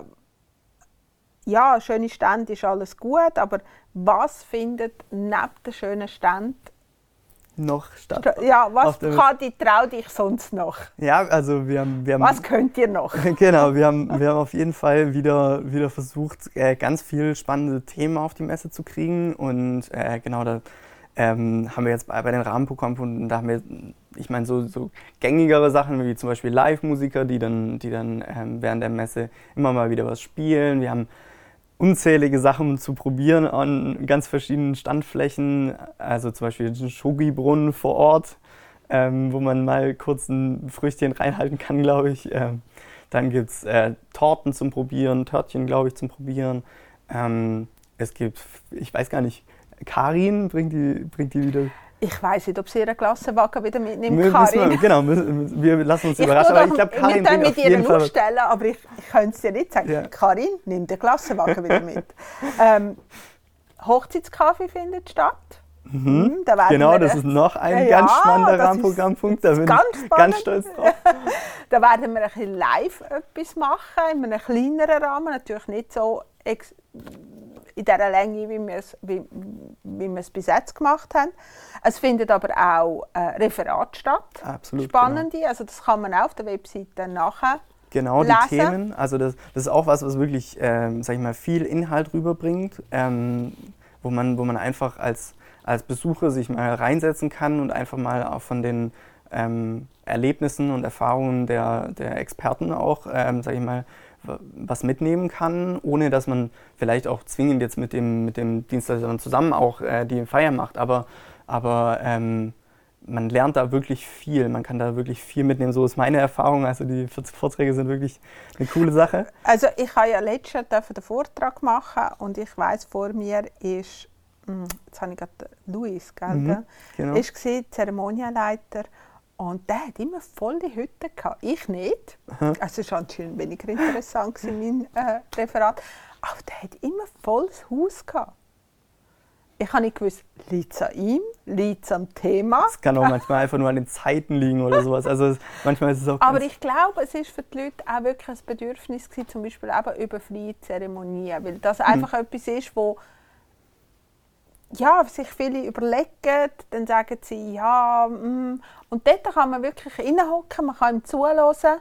ja, schöne Stand ist alles gut, aber was findet neben den schönen Stand noch statt? Ja, was kann die trau dich sonst noch? Ja, also wir haben, wir haben was könnt ihr noch? genau, wir haben, wir haben auf jeden Fall wieder, wieder versucht, äh, ganz viele spannende Themen auf die Messe zu kriegen und äh, genau da ähm, haben wir jetzt bei, bei den Rahmenprogrammen, da haben wir, ich meine, so, so gängigere Sachen wie zum Beispiel Live-Musiker, die dann, die dann ähm, während der Messe immer mal wieder was spielen. Wir haben unzählige Sachen zu probieren an ganz verschiedenen Standflächen. Also zum Beispiel den Schogi-Brunnen vor Ort, ähm, wo man mal kurz ein Früchtchen reinhalten kann, glaube ich. Ähm, dann gibt es äh, Torten zum Probieren, Törtchen, glaube ich, zum Probieren. Ähm, es gibt, ich weiß gar nicht, Karin bringt die, bringt die wieder Ich weiß nicht, ob sie ihren Klassenwagen wieder mitnimmt, Karin. wir, genau, müssen, wir lassen uns Ich überraschen. Aber ich glaube, wir Karin bringt mit ihr Fall. ausstellen, aber ich, ich könnte es dir nicht sagen. Ja. Karin, nimm den Klassenwagen wieder mit. ähm, Hochzeitskaffee findet statt. Mhm, da werden Genau, wir- das ist noch ein Ja, ganz spannender Rahmenprogrammpunkt. Da bin ganz ich ganz stolz drauf. Da werden wir ein bisschen live etwas machen, in einem kleineren Rahmen, natürlich nicht so in dieser Länge, wie wir es, wie, wie wir es bis jetzt gemacht haben. Es findet aber auch äh, Referat statt. Absolut. Spannende, also das kann man auch auf der Webseite nachher. Genau, die lesen. Themen. Also das, das ist auch was, was wirklich, ähm, sag ich mal, viel Inhalt rüberbringt, ähm, wo, man, wo man einfach als, als Besucher sich mal reinsetzen kann und einfach mal auch von den ähm, Erlebnissen und Erfahrungen der, der Experten auch, ähm, sag ich mal, was mitnehmen kann, ohne dass man vielleicht auch zwingend jetzt mit dem, mit dem Dienstleister zusammen auch äh, die Feier macht. Aber, aber ähm, man lernt da wirklich viel, man kann da wirklich viel mitnehmen. So ist meine Erfahrung. Also die Vorträge sind wirklich eine coole Sache. Also ich habe ja letztes Jahr den Vortrag machen und ich weiß vor mir ist, hm, jetzt habe ich gerade Luis, gell, Mhm, genau. ist gesehen, Zeremonienleiter und der hat immer voll die Hütte gehabt. Ich nicht. Aha. Also es war anscheinend weniger interessant gewesen, mein äh, Referat. Aber der hat immer volles Haus gehabt. Ich habe nicht gewusst, liegt es an ihm, liegt es am Thema. Es kann auch manchmal einfach nur an den Zeiten liegen oder sowas. Also manchmal ist es auch Aber ich glaube, es ist für die Leute auch wirklich ein Bedürfnis gewesen, zum Beispiel eben über freie Zeremonien, weil das einfach etwas ist, wo ja, sich viele überlegen, dann sagen sie, ja, mm. und dort kann man wirklich hinhocken, man kann ihm zuhören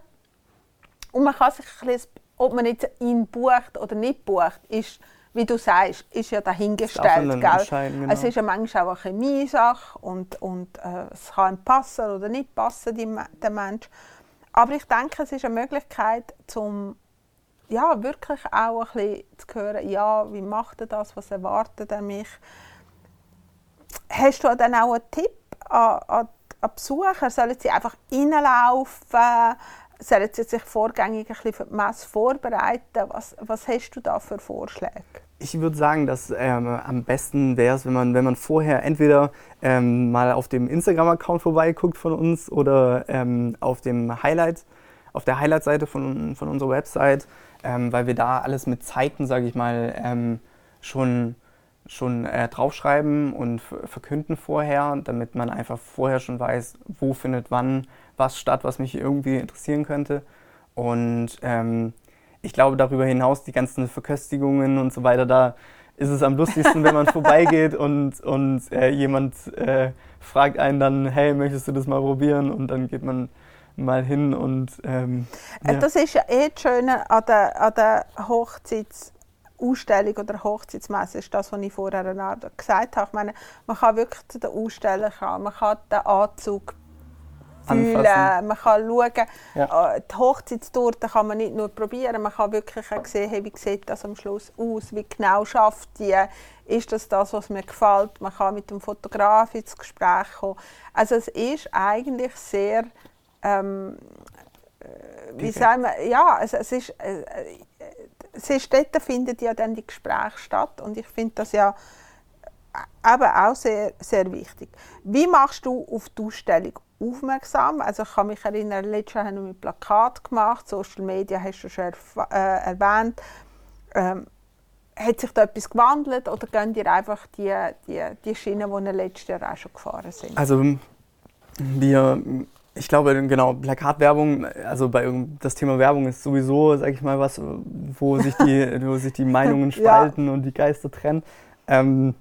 und man kann sich ein bisschen, ob man jetzt ihn bucht oder nicht bucht, ist, wie du sagst, ist ja dahingestellt. Dann gell? genau. Es ist ja manchmal auch eine Chemie-Sache und, und äh, es kann ihm passen oder nicht passen, die, der Mensch. Aber ich denke, es ist eine Möglichkeit, zum ja, wirklich auch ein bisschen zu hören, ja, wie macht er das, was erwartet er mich. Hast du dann auch einen Tipp an, an, an Besucher? Sollen sie einfach reinlaufen? Sollen sie sich vorgängig ein bisschen für die Messe vorbereiten? Was, was hast du da für Vorschläge? Ich würde sagen, dass ähm, am besten wäre es, wenn man, wenn man vorher entweder ähm, mal auf dem Instagram-Account vorbeiguckt von uns oder ähm, auf dem Highlight, auf der Highlight-Seite von, von unserer Website, ähm, weil wir da alles mit Zeiten, sage ich mal, ähm, schon, schon äh, draufschreiben und verkünden vorher, damit man einfach vorher schon weiß, wo findet wann was statt, was mich irgendwie interessieren könnte. Und ähm, ich glaube, darüber hinaus die ganzen Verköstigungen und so weiter, da ist es am lustigsten, wenn man vorbeigeht und, und äh, jemand äh, fragt einen dann, hey, möchtest du das mal probieren? Und dann geht man mal hin und ähm, Äh, ja. Das ist ja eh das Schöne an der, an der Hochzeitsausstellung oder Hochzeitsmesse, ist das, was ich vorher gesagt habe. Ich meine, man kann wirklich zu den Ausstellern kommen, man kann den Anzug fühlen, Anfassen. man kann schauen, Ja. äh, die Hochzeitstorte kann man nicht nur probieren, man kann wirklich auch sehen, hey, wie sieht das am Schluss aus, wie genau schafft die, ist das das, was mir gefällt, man kann mit dem Fotograf ins Gespräch kommen. Also es ist eigentlich sehr ähm, wie Direkt. sagen wir, ja, es, es ist, äh, äh, dort findet ja dann die Gespräche statt und ich finde das ja eben auch sehr, sehr wichtig. Wie machst du auf die Ausstellung aufmerksam? Also ich kann mich erinnern, letztes Jahr haben wir mit Plakat gemacht, Social Media hast du schon äh, erwähnt. Ähm, hat sich da etwas gewandelt oder gehen dir einfach die, die, die Schienen, die letztes Jahr auch schon gefahren sind? Also wir, ich glaube genau, Plakatwerbung, also bei das Thema Werbung ist sowieso, sag ich mal, was, wo sich die, wo sich die Meinungen Ja. spalten und die Geister trennen. Ähm,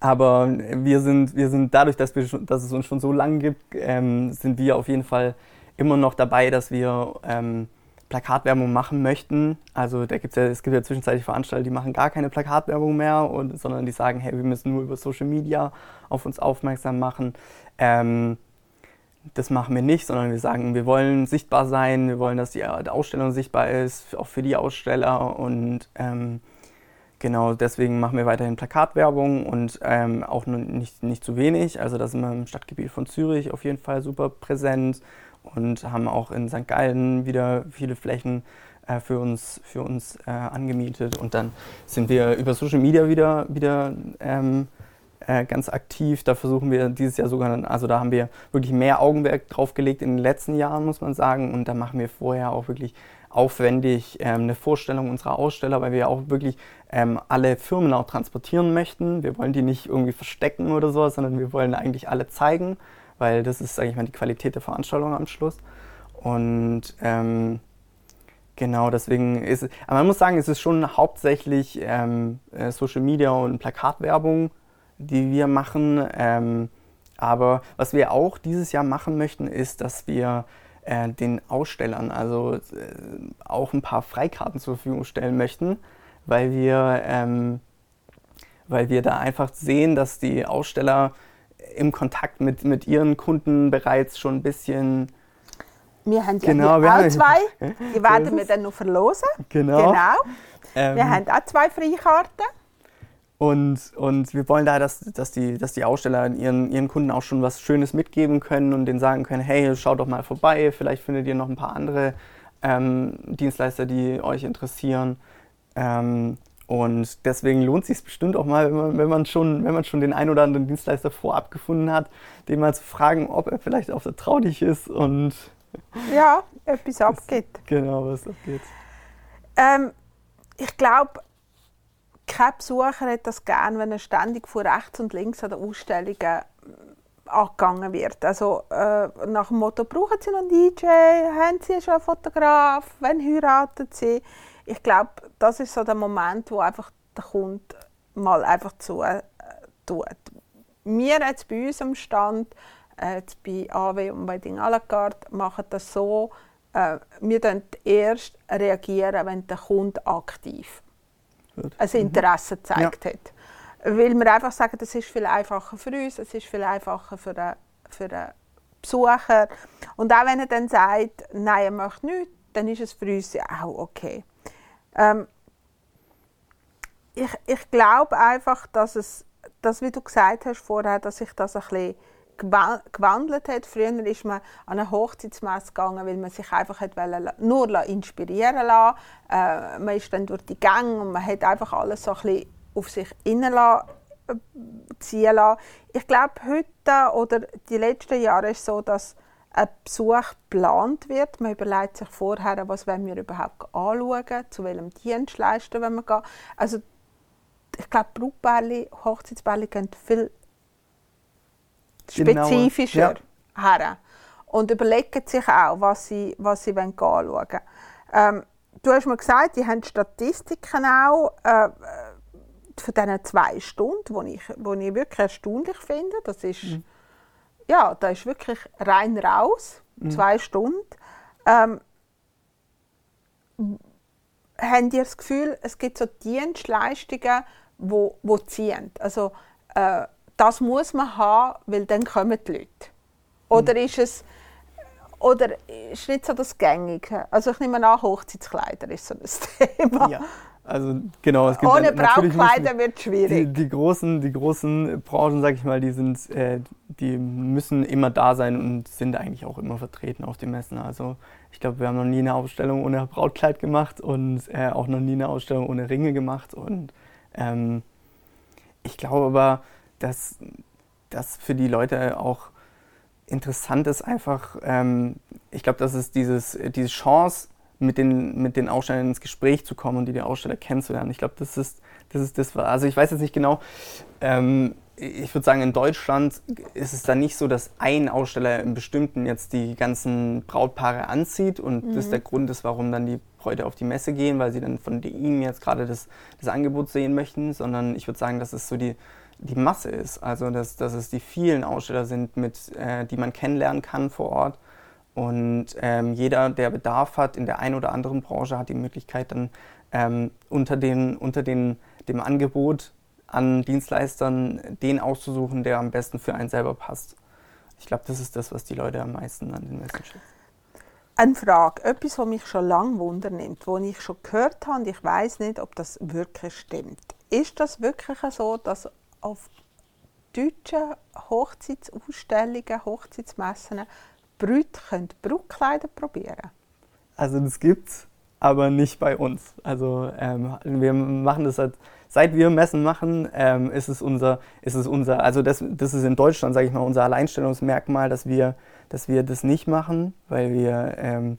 aber wir sind, wir sind dadurch, dass, wir dass es uns schon so lange gibt, ähm, sind wir auf jeden Fall immer noch dabei, dass wir ähm, Plakatwerbung machen möchten. Also da gibt's ja, es gibt ja zwischenzeitlich Veranstalter, die machen gar keine Plakatwerbung mehr, und, sondern die sagen, hey, wir müssen nur über Social Media auf uns aufmerksam machen. Ähm, das machen wir nicht, sondern wir sagen, wir wollen sichtbar sein, wir wollen, dass die Ausstellung sichtbar ist, auch für die Aussteller und ähm, genau deswegen machen wir weiterhin Plakatwerbung und ähm, auch nicht, nicht zu wenig. Also da sind wir im Stadtgebiet von Zürich auf jeden Fall super präsent und haben auch in St. Gallen wieder viele Flächen äh, für uns, für uns äh, angemietet und dann sind wir über Social Media wieder, wieder ähm, äh, ganz aktiv. Da versuchen wir dieses Jahr sogar, also da haben wir wirklich mehr Augenmerk drauf gelegt in den letzten Jahren, muss man sagen. Und da machen wir vorher auch wirklich aufwendig ähm, eine Vorstellung unserer Aussteller, weil wir auch wirklich ähm, alle Firmen auch transportieren möchten. Wir wollen die nicht irgendwie verstecken oder so, sondern wir wollen eigentlich alle zeigen, weil das ist, sage ich mal, die Qualität der Veranstaltung am Schluss. Und ähm, genau deswegen ist es, aber man muss sagen, es ist schon hauptsächlich ähm, äh, Social Media und Plakatwerbung, die wir machen. Ähm, aber was wir auch dieses Jahr machen möchten, ist, dass wir äh, den Ausstellern also äh, auch ein paar Freikarten zur Verfügung stellen möchten, weil wir, ähm, weil wir da einfach sehen, dass die Aussteller im Kontakt mit, mit ihren Kunden bereits schon ein bisschen wir haben Genau, ja wir auch haben- zwei, die werden wir dann noch verlosen. genau. Genau. Ähm, Wir haben auch zwei Freikarten. Und, und wir wollen da, dass, dass, die, dass die Aussteller ihren, ihren Kunden auch schon was Schönes mitgeben können und denen sagen können, hey, schaut doch mal vorbei, vielleicht findet ihr noch ein paar andere ähm, Dienstleister, die euch interessieren. Ähm, und deswegen lohnt es sich bestimmt auch mal, wenn man, wenn, man schon, wenn man schon den ein oder anderen Dienstleister vorab gefunden hat, den mal zu fragen, ob er vielleicht auch vertraulich ist und Ja, etwas abgeht. genau, was abgeht. Ähm, ich glaube, kein Besucher hat das gern, wenn er ständig von rechts und links an den Ausstellungen äh, angegangen wird. Also äh, nach dem Motto, brauchen Sie noch einen DJ? Haben Sie schon einen Fotograf? Wann heiraten Sie? Ich glaube, das ist so der Moment, wo einfach der Kunde mal einfach zu äh, tut. Wir jetzt bei uns am Stand, äh, jetzt bei AW und bei Ding à la carte, machen das so, äh, wir dann erst reagieren, wenn der Kunde aktiv Gut. ein Interesse gezeigt hat. Weil wir einfach sagen, das ist viel einfacher für uns, es ist viel einfacher für den, für den Besucher. Und auch wenn er dann sagt, nein, er möchte nichts, dann ist es für uns ja auch okay. Ähm, ich, ich glaube einfach, dass es, dass, wie du gesagt hast vorher, dass sich das ein bisschen gewandelt hat. Früher ist man an eine Hochzeitsmesse gegangen, weil man sich einfach hat nur inspirieren lassen. Äh, man ist dann durch die Gänge und man hat einfach alles so ein bisschen auf sich innen la- äh, ziehen lassen. Ich glaube, heute oder die letzten Jahre ist es so, dass ein Besuch geplant wird. Man überlegt sich vorher, was wollen wir überhaupt anschauen, zu welchem Dienstleister wollen wir gehen. Also ich glaube, Brautbärli, Hochzeitsbärli gehen viel Genauer, spezifischer ja. her und überlegen sich auch, was sie, was sie anschauen wollen. Ähm, du hast mir gesagt, die haben Statistiken auch äh, von diesen zwei Stunden, die ich, wo ich wirklich erstaunlich finde. Das ist, ja, da ist wirklich rein raus, zwei Stunden. Ähm, haben ihr das Gefühl, es gibt so Dienstleistungen, wo, wo ziehen? Also äh, das muss man haben, weil dann kommen die Leute. Oder ist es oder ist nicht so das Gängige? Also ich nehme an, Hochzeitskleider ist so ein Thema. Ja, also genau. Es gibt Ohne Brautkleider wird es Die, schwierig. die, großen, die großen Branchen, sag ich mal, die, sind, äh, die müssen immer da sein und sind eigentlich auch immer vertreten auf den Messen. Also ich glaube, wir haben noch nie eine Ausstellung ohne Brautkleid gemacht und äh, auch noch nie eine Ausstellung ohne Ringe gemacht. Und ähm, ich glaube aber, dass das für die Leute auch interessant ist, einfach, ähm, ich glaube, das ist dieses, diese Chance, mit den, mit den Ausstellern ins Gespräch zu kommen und die, die Aussteller kennenzulernen. Ich glaube, das ist, das ist das, also ich weiß jetzt nicht genau, ähm, ich würde sagen, in Deutschland ist es dann nicht so, dass ein Aussteller im Bestimmten jetzt die ganzen Brautpaare anzieht und das der Grund ist, warum dann die Bräute auf die Messe gehen, weil sie dann von ihm jetzt gerade das, das Angebot sehen möchten, sondern ich würde sagen, dass es so die, die Masse ist. Also, dass, dass es die vielen Aussteller sind, mit, äh, die man kennenlernen kann vor Ort. Und ähm, jeder, der Bedarf hat in der einen oder anderen Branche, hat die Möglichkeit dann ähm, unter, den, unter den, dem Angebot an Dienstleistern den auszusuchen, der am besten für einen selber passt. Ich glaube, das ist das, was die Leute am meisten an den Messen schätzen. Eine Frage, etwas, was mich schon lange wundernimmt, wo ich schon gehört habe und ich weiß nicht, ob das wirklich stimmt. Ist das wirklich so, dass auf deutschen Hochzeitsausstellungen, Hochzeitsmessen Brüder können Brautkleider probieren? Also das gibt's. aber nicht bei uns. Also ähm, wir machen das seit, seit wir Messen machen, ähm, ist es unser, ist es unser, also das, das ist in Deutschland, sage ich mal, unser Alleinstellungsmerkmal, dass wir, dass wir das nicht machen, weil wir ähm,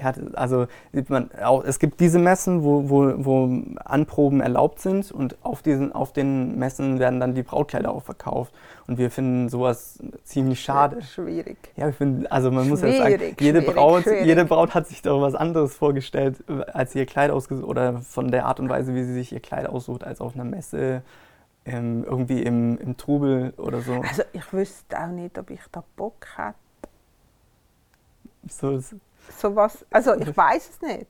ja, also man, auch, es gibt diese Messen, wo, wo, wo Anproben erlaubt sind und auf, diesen, auf den Messen werden dann die Brautkleider auch verkauft. Und wir finden sowas ziemlich schade. Schwierig. Ja, wir finden, also man muss ja sagen, jede, Braut, schwierig. jede Braut hat sich doch was anderes vorgestellt, als ihr Kleid ausgesucht oder von der Art und Weise, wie sie sich ihr Kleid aussucht, als auf einer Messe. Ähm, irgendwie im, im Trubel oder so. Also ich wüsste auch nicht, ob ich da Bock hätte. so ist- sowas, also ich weiß es nicht.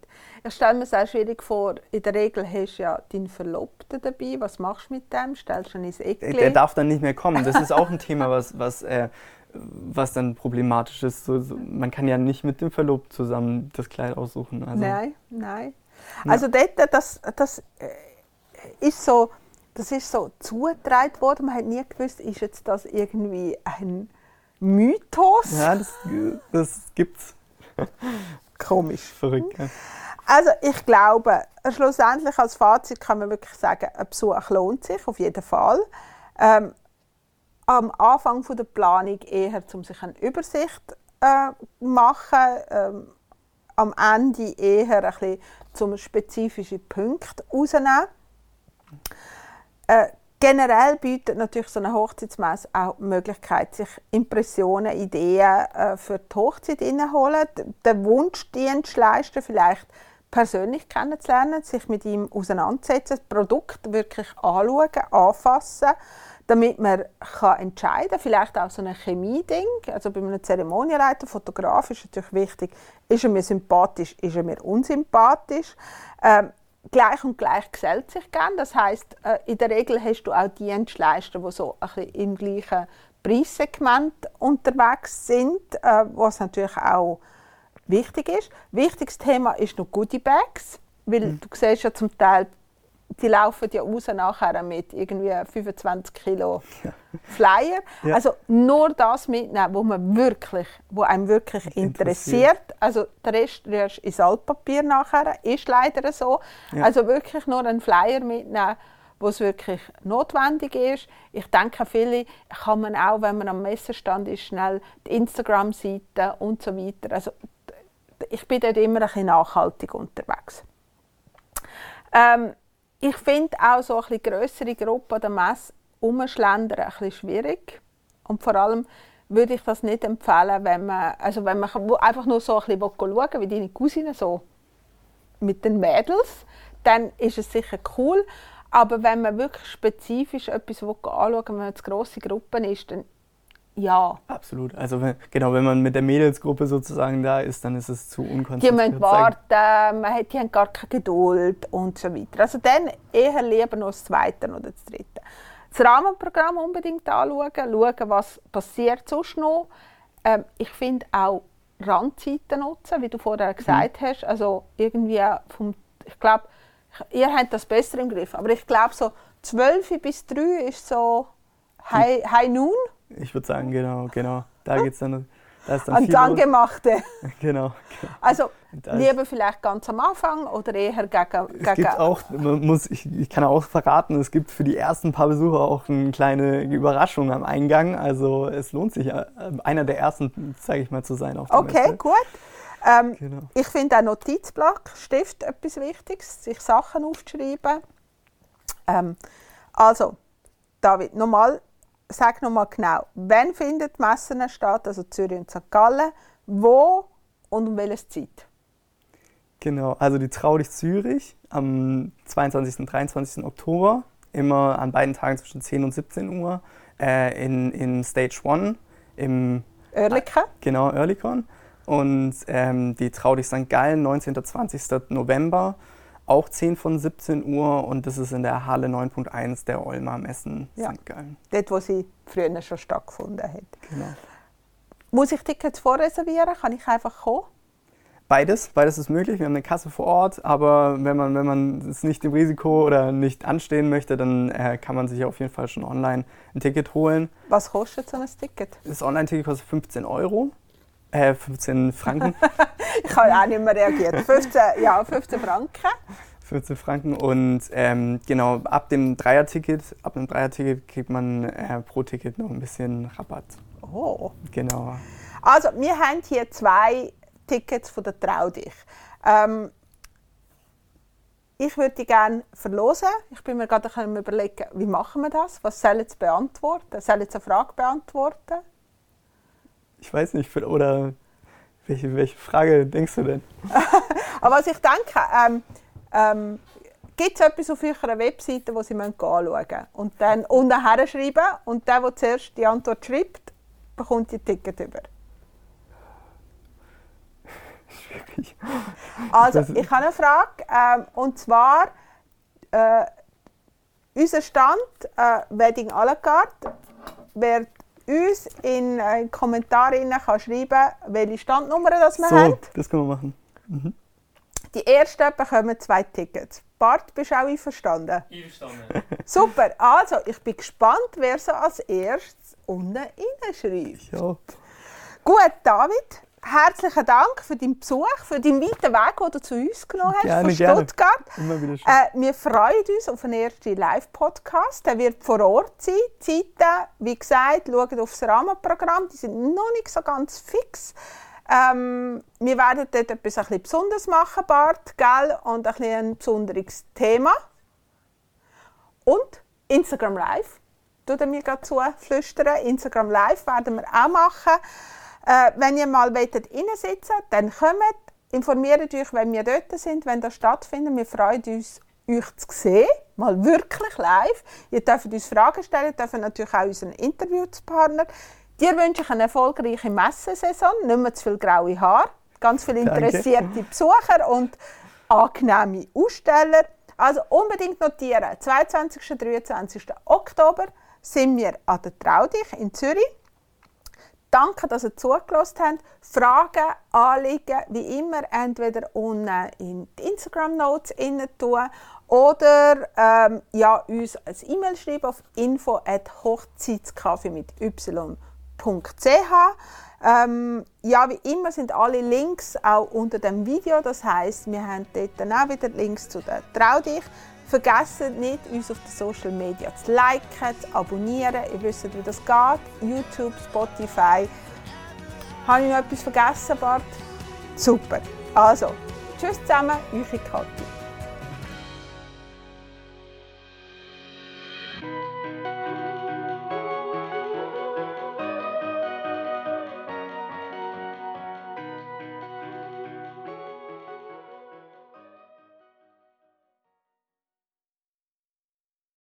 Ich stelle mir es auch schwierig vor, in der Regel hast du ja deinen Verlobten dabei, was machst du mit dem? Stellst du ihn ins Eckli? Der darf dann nicht mehr kommen. Das ist auch ein Thema, was, was, äh, was dann problematisch ist. So, so, man kann ja nicht mit dem Verlobten zusammen das Kleid aussuchen. Also, Nein, nein. Ja. Also dort, das, das äh, ist so, das ist so zugetragen worden. Man hat nie gewusst, ist jetzt das irgendwie ein Mythos? Ja, das, das gibt's. Komisch. Verrückt. Ja. Also ich glaube, schlussendlich als Fazit kann man wirklich sagen, ein Besuch lohnt sich auf jeden Fall. Ähm, am Anfang von der Planung eher, um sich eine Übersicht äh, machen, ähm, am Ende eher ein bisschen, um spezifische Punkte rauszunehmen. Äh, generell bietet natürlich so eine Hochzeitsmesse auch die Möglichkeit, sich Impressionen, Ideen äh, für die Hochzeit reinzuholen, den Wunschdienst leisten, vielleicht persönlich kennenzulernen, sich mit ihm auseinandersetzen, das Produkt wirklich anschauen, anfassen, damit man kann entscheiden kann. Vielleicht auch so ein Chemie-Ding. Also bei einem Zeremonienleiter, Fotograf ist natürlich wichtig, ist er mir sympathisch, ist er mir unsympathisch. Ähm, gleich und gleich gesellt sich gern. Das heißt, äh, in der Regel hast du auch Dienstleister, die so ein bisschen im gleichen Preissegment unterwegs sind, äh, was natürlich auch wichtig ist. Wichtiges Thema ist noch Goodie Bags, weil du siehst ja zum Teil, die laufen ja raus nachher mit irgendwie 25 Kilo Flyer. Ja. Also nur das mitnehmen, wo man wirklich, wo einem wirklich Interessiert. interessiert. Also der Rest rührst ins Altpapier nachher, ist leider so. Ja. Also wirklich nur einen Flyer mitnehmen, wo es wirklich notwendig ist. Ich denke, viele kann man auch, wenn man am Messestand ist, schnell die Instagram-Seite und so weiter. Also ich bin dort immer ein bisschen nachhaltig unterwegs. Ähm, ich finde auch so ein bisschen grössere Gruppen an der Messe umschlendern ein bisschen schwierig. Und vor allem würde ich das nicht empfehlen, wenn man, also wenn man einfach nur so ein bisschen schauen wie deine Cousine so mit den Mädels, dann ist es sicher cool. Aber wenn man wirklich spezifisch etwas anschauen will, wenn man jetzt grosse Gruppen ist, dann ja. Absolut. Also wenn, genau, wenn man mit der Mädelsgruppe sozusagen da ist, dann ist es zu Die unkonzentriert. müssen warten, man hat, die haben gar keine Geduld und so weiter. Also dann eher lieber noch das Zweite oder das Dritte. Das Rahmenprogramm unbedingt anschauen, schauen, was passiert sonst noch. Ähm, ich finde auch Randzeiten nutzen, wie du vorher gesagt hast. Also irgendwie vom, ich glaube, ihr habt das besser im Griff, aber ich glaube so 12 bis 3 ist so High, High Noon Ich würde sagen, genau, genau. Da geht's dann, da ist dann ans viel los. Angemachte. Genau. Also Da ist- lieber vielleicht ganz am Anfang oder eher gegen, Es gegen gibt auch, man muss, ich, ich kann auch verraten, es gibt für die ersten paar Besucher auch eine kleine Überraschung am Eingang. Also es lohnt sich, äh, einer der ersten, sage ich mal, zu sein auf der Okay, Messe. gut. Ähm, Genau. ich finde auch Notizblock, Stift etwas Wichtiges, sich Sachen aufzuschreiben. Ähm, also, David, nochmal, sag nochmal genau, wann findet die Messen statt, also Zürich und St. Gallen, wo und um welche Zeit? Genau, also die Trau dich Zürich am 22. und 23. Oktober, immer an beiden Tagen zwischen 10 und 17 Uhr äh, in, in Stage 1 im Oerlikon? Genau, Earlycon. Und ähm, die Trau dich St. Gallen, 19. und 20. November, auch 10 von 17 Uhr. Und das ist in der Halle 9.1 der Olma Messen Ja. St. Gallen. Dort, wo sie früher schon stattgefunden hat. Genau. Muss ich Tickets vorreservieren? Kann ich einfach kommen? Beides, beides ist möglich. Wir haben eine Kasse vor Ort, aber wenn man, wenn man es nicht im Risiko oder nicht anstehen möchte, dann äh, kann man sich auf jeden Fall schon online ein Ticket holen. Was kostet so ein Ticket? Das Online-Ticket kostet 15 Euro Äh, 15 Franken. Ich habe auch nicht mehr reagiert. 15, ja, 15 Franken. 15 Franken und ähm, genau, ab dem Dreier-Ticket, ab dem Dreier-Ticket kriegt man äh, pro Ticket noch ein bisschen Rabatt. Oh. Genau. Also, wir haben hier zwei Tickets von der Trau dich. Ähm, ich würde die gerne verlosen. Ich bin mir gerade überlegen, wie machen wir das? Was soll jetzt beantworten? Soll jetzt eine Frage beantworten? Ich weiß nicht, für- oder welche, welche Frage denkst du denn? Aber was ich denke, ähm, ähm, gibt es etwas auf eurer Webseite, das Sie anschauen müssen? Und dann unten herschreiben und der, der zuerst die Antwort schreibt, bekommt die Ticket über. Also, ich habe eine Frage. Ähm, und zwar, äh, unser Stand, äh, Wedding à la carte, wer uns in äh, Kommentare kann schreiben welche Standnummer das wir So, haben. das können wir machen. Die Ersten bekommen zwei Tickets. Bart, bist du auch einverstanden? Einverstanden. Super, also ich bin gespannt, wer so als erstes unten reinschreibt. Ja. Gut, David, herzlichen Dank für deinen Besuch, für deinen weiten Weg, den du zu uns genommen hast, Gerne, von. Stuttgart. Äh, wir freuen uns auf einen ersten Live-Podcast. Der wird vor Ort sein. Die Zeiten, wie gesagt, schaut auf das Rahmenprogramm. Die sind noch nicht so ganz fix. Ähm, wir werden dort etwas ein bisschen Besonderes machen, Bart, gell? Und ein, bisschen ein besonderes Thema. Und Instagram Live. Er mir gerade zuflüstern. Instagram Live werden wir auch machen. Äh, wenn ihr mal wollt, reinsitzen dann kommt, informiert euch, wenn wir dort sind, wenn das stattfindet. Wir freuen uns, euch zu sehen, mal wirklich live. Ihr dürft uns Fragen stellen, dürft natürlich auch unseren Interviewspartner. Dir wünsche ich eine erfolgreiche Messesaison, nicht mehr zu viel graue Haare, ganz viele Danke. interessierte Besucher und angenehme Aussteller. Also unbedingt notieren, 22. und 23. Oktober sind wir an der Traudich in Zürich. Danke, dass ihr zugelassen habt. Fragen, Anliegen, wie immer, entweder unten in die Instagram-Notes tun oder ähm, ja, uns ein E-Mail schreiben auf info at hochzeitskaffee mit y.ch. Ähm, ja, wie immer sind alle Links auch unter dem Video. Das heißt, wir haben dort dann auch wieder Links zu der Trau dich. Vergesst nicht, uns auf den Social Media zu liken, zu abonnieren. Ihr wisst, wie das geht. YouTube, Spotify. Habe ich noch etwas vergessen, Bart? Super. Also, tschüss zusammen, eure Kathi.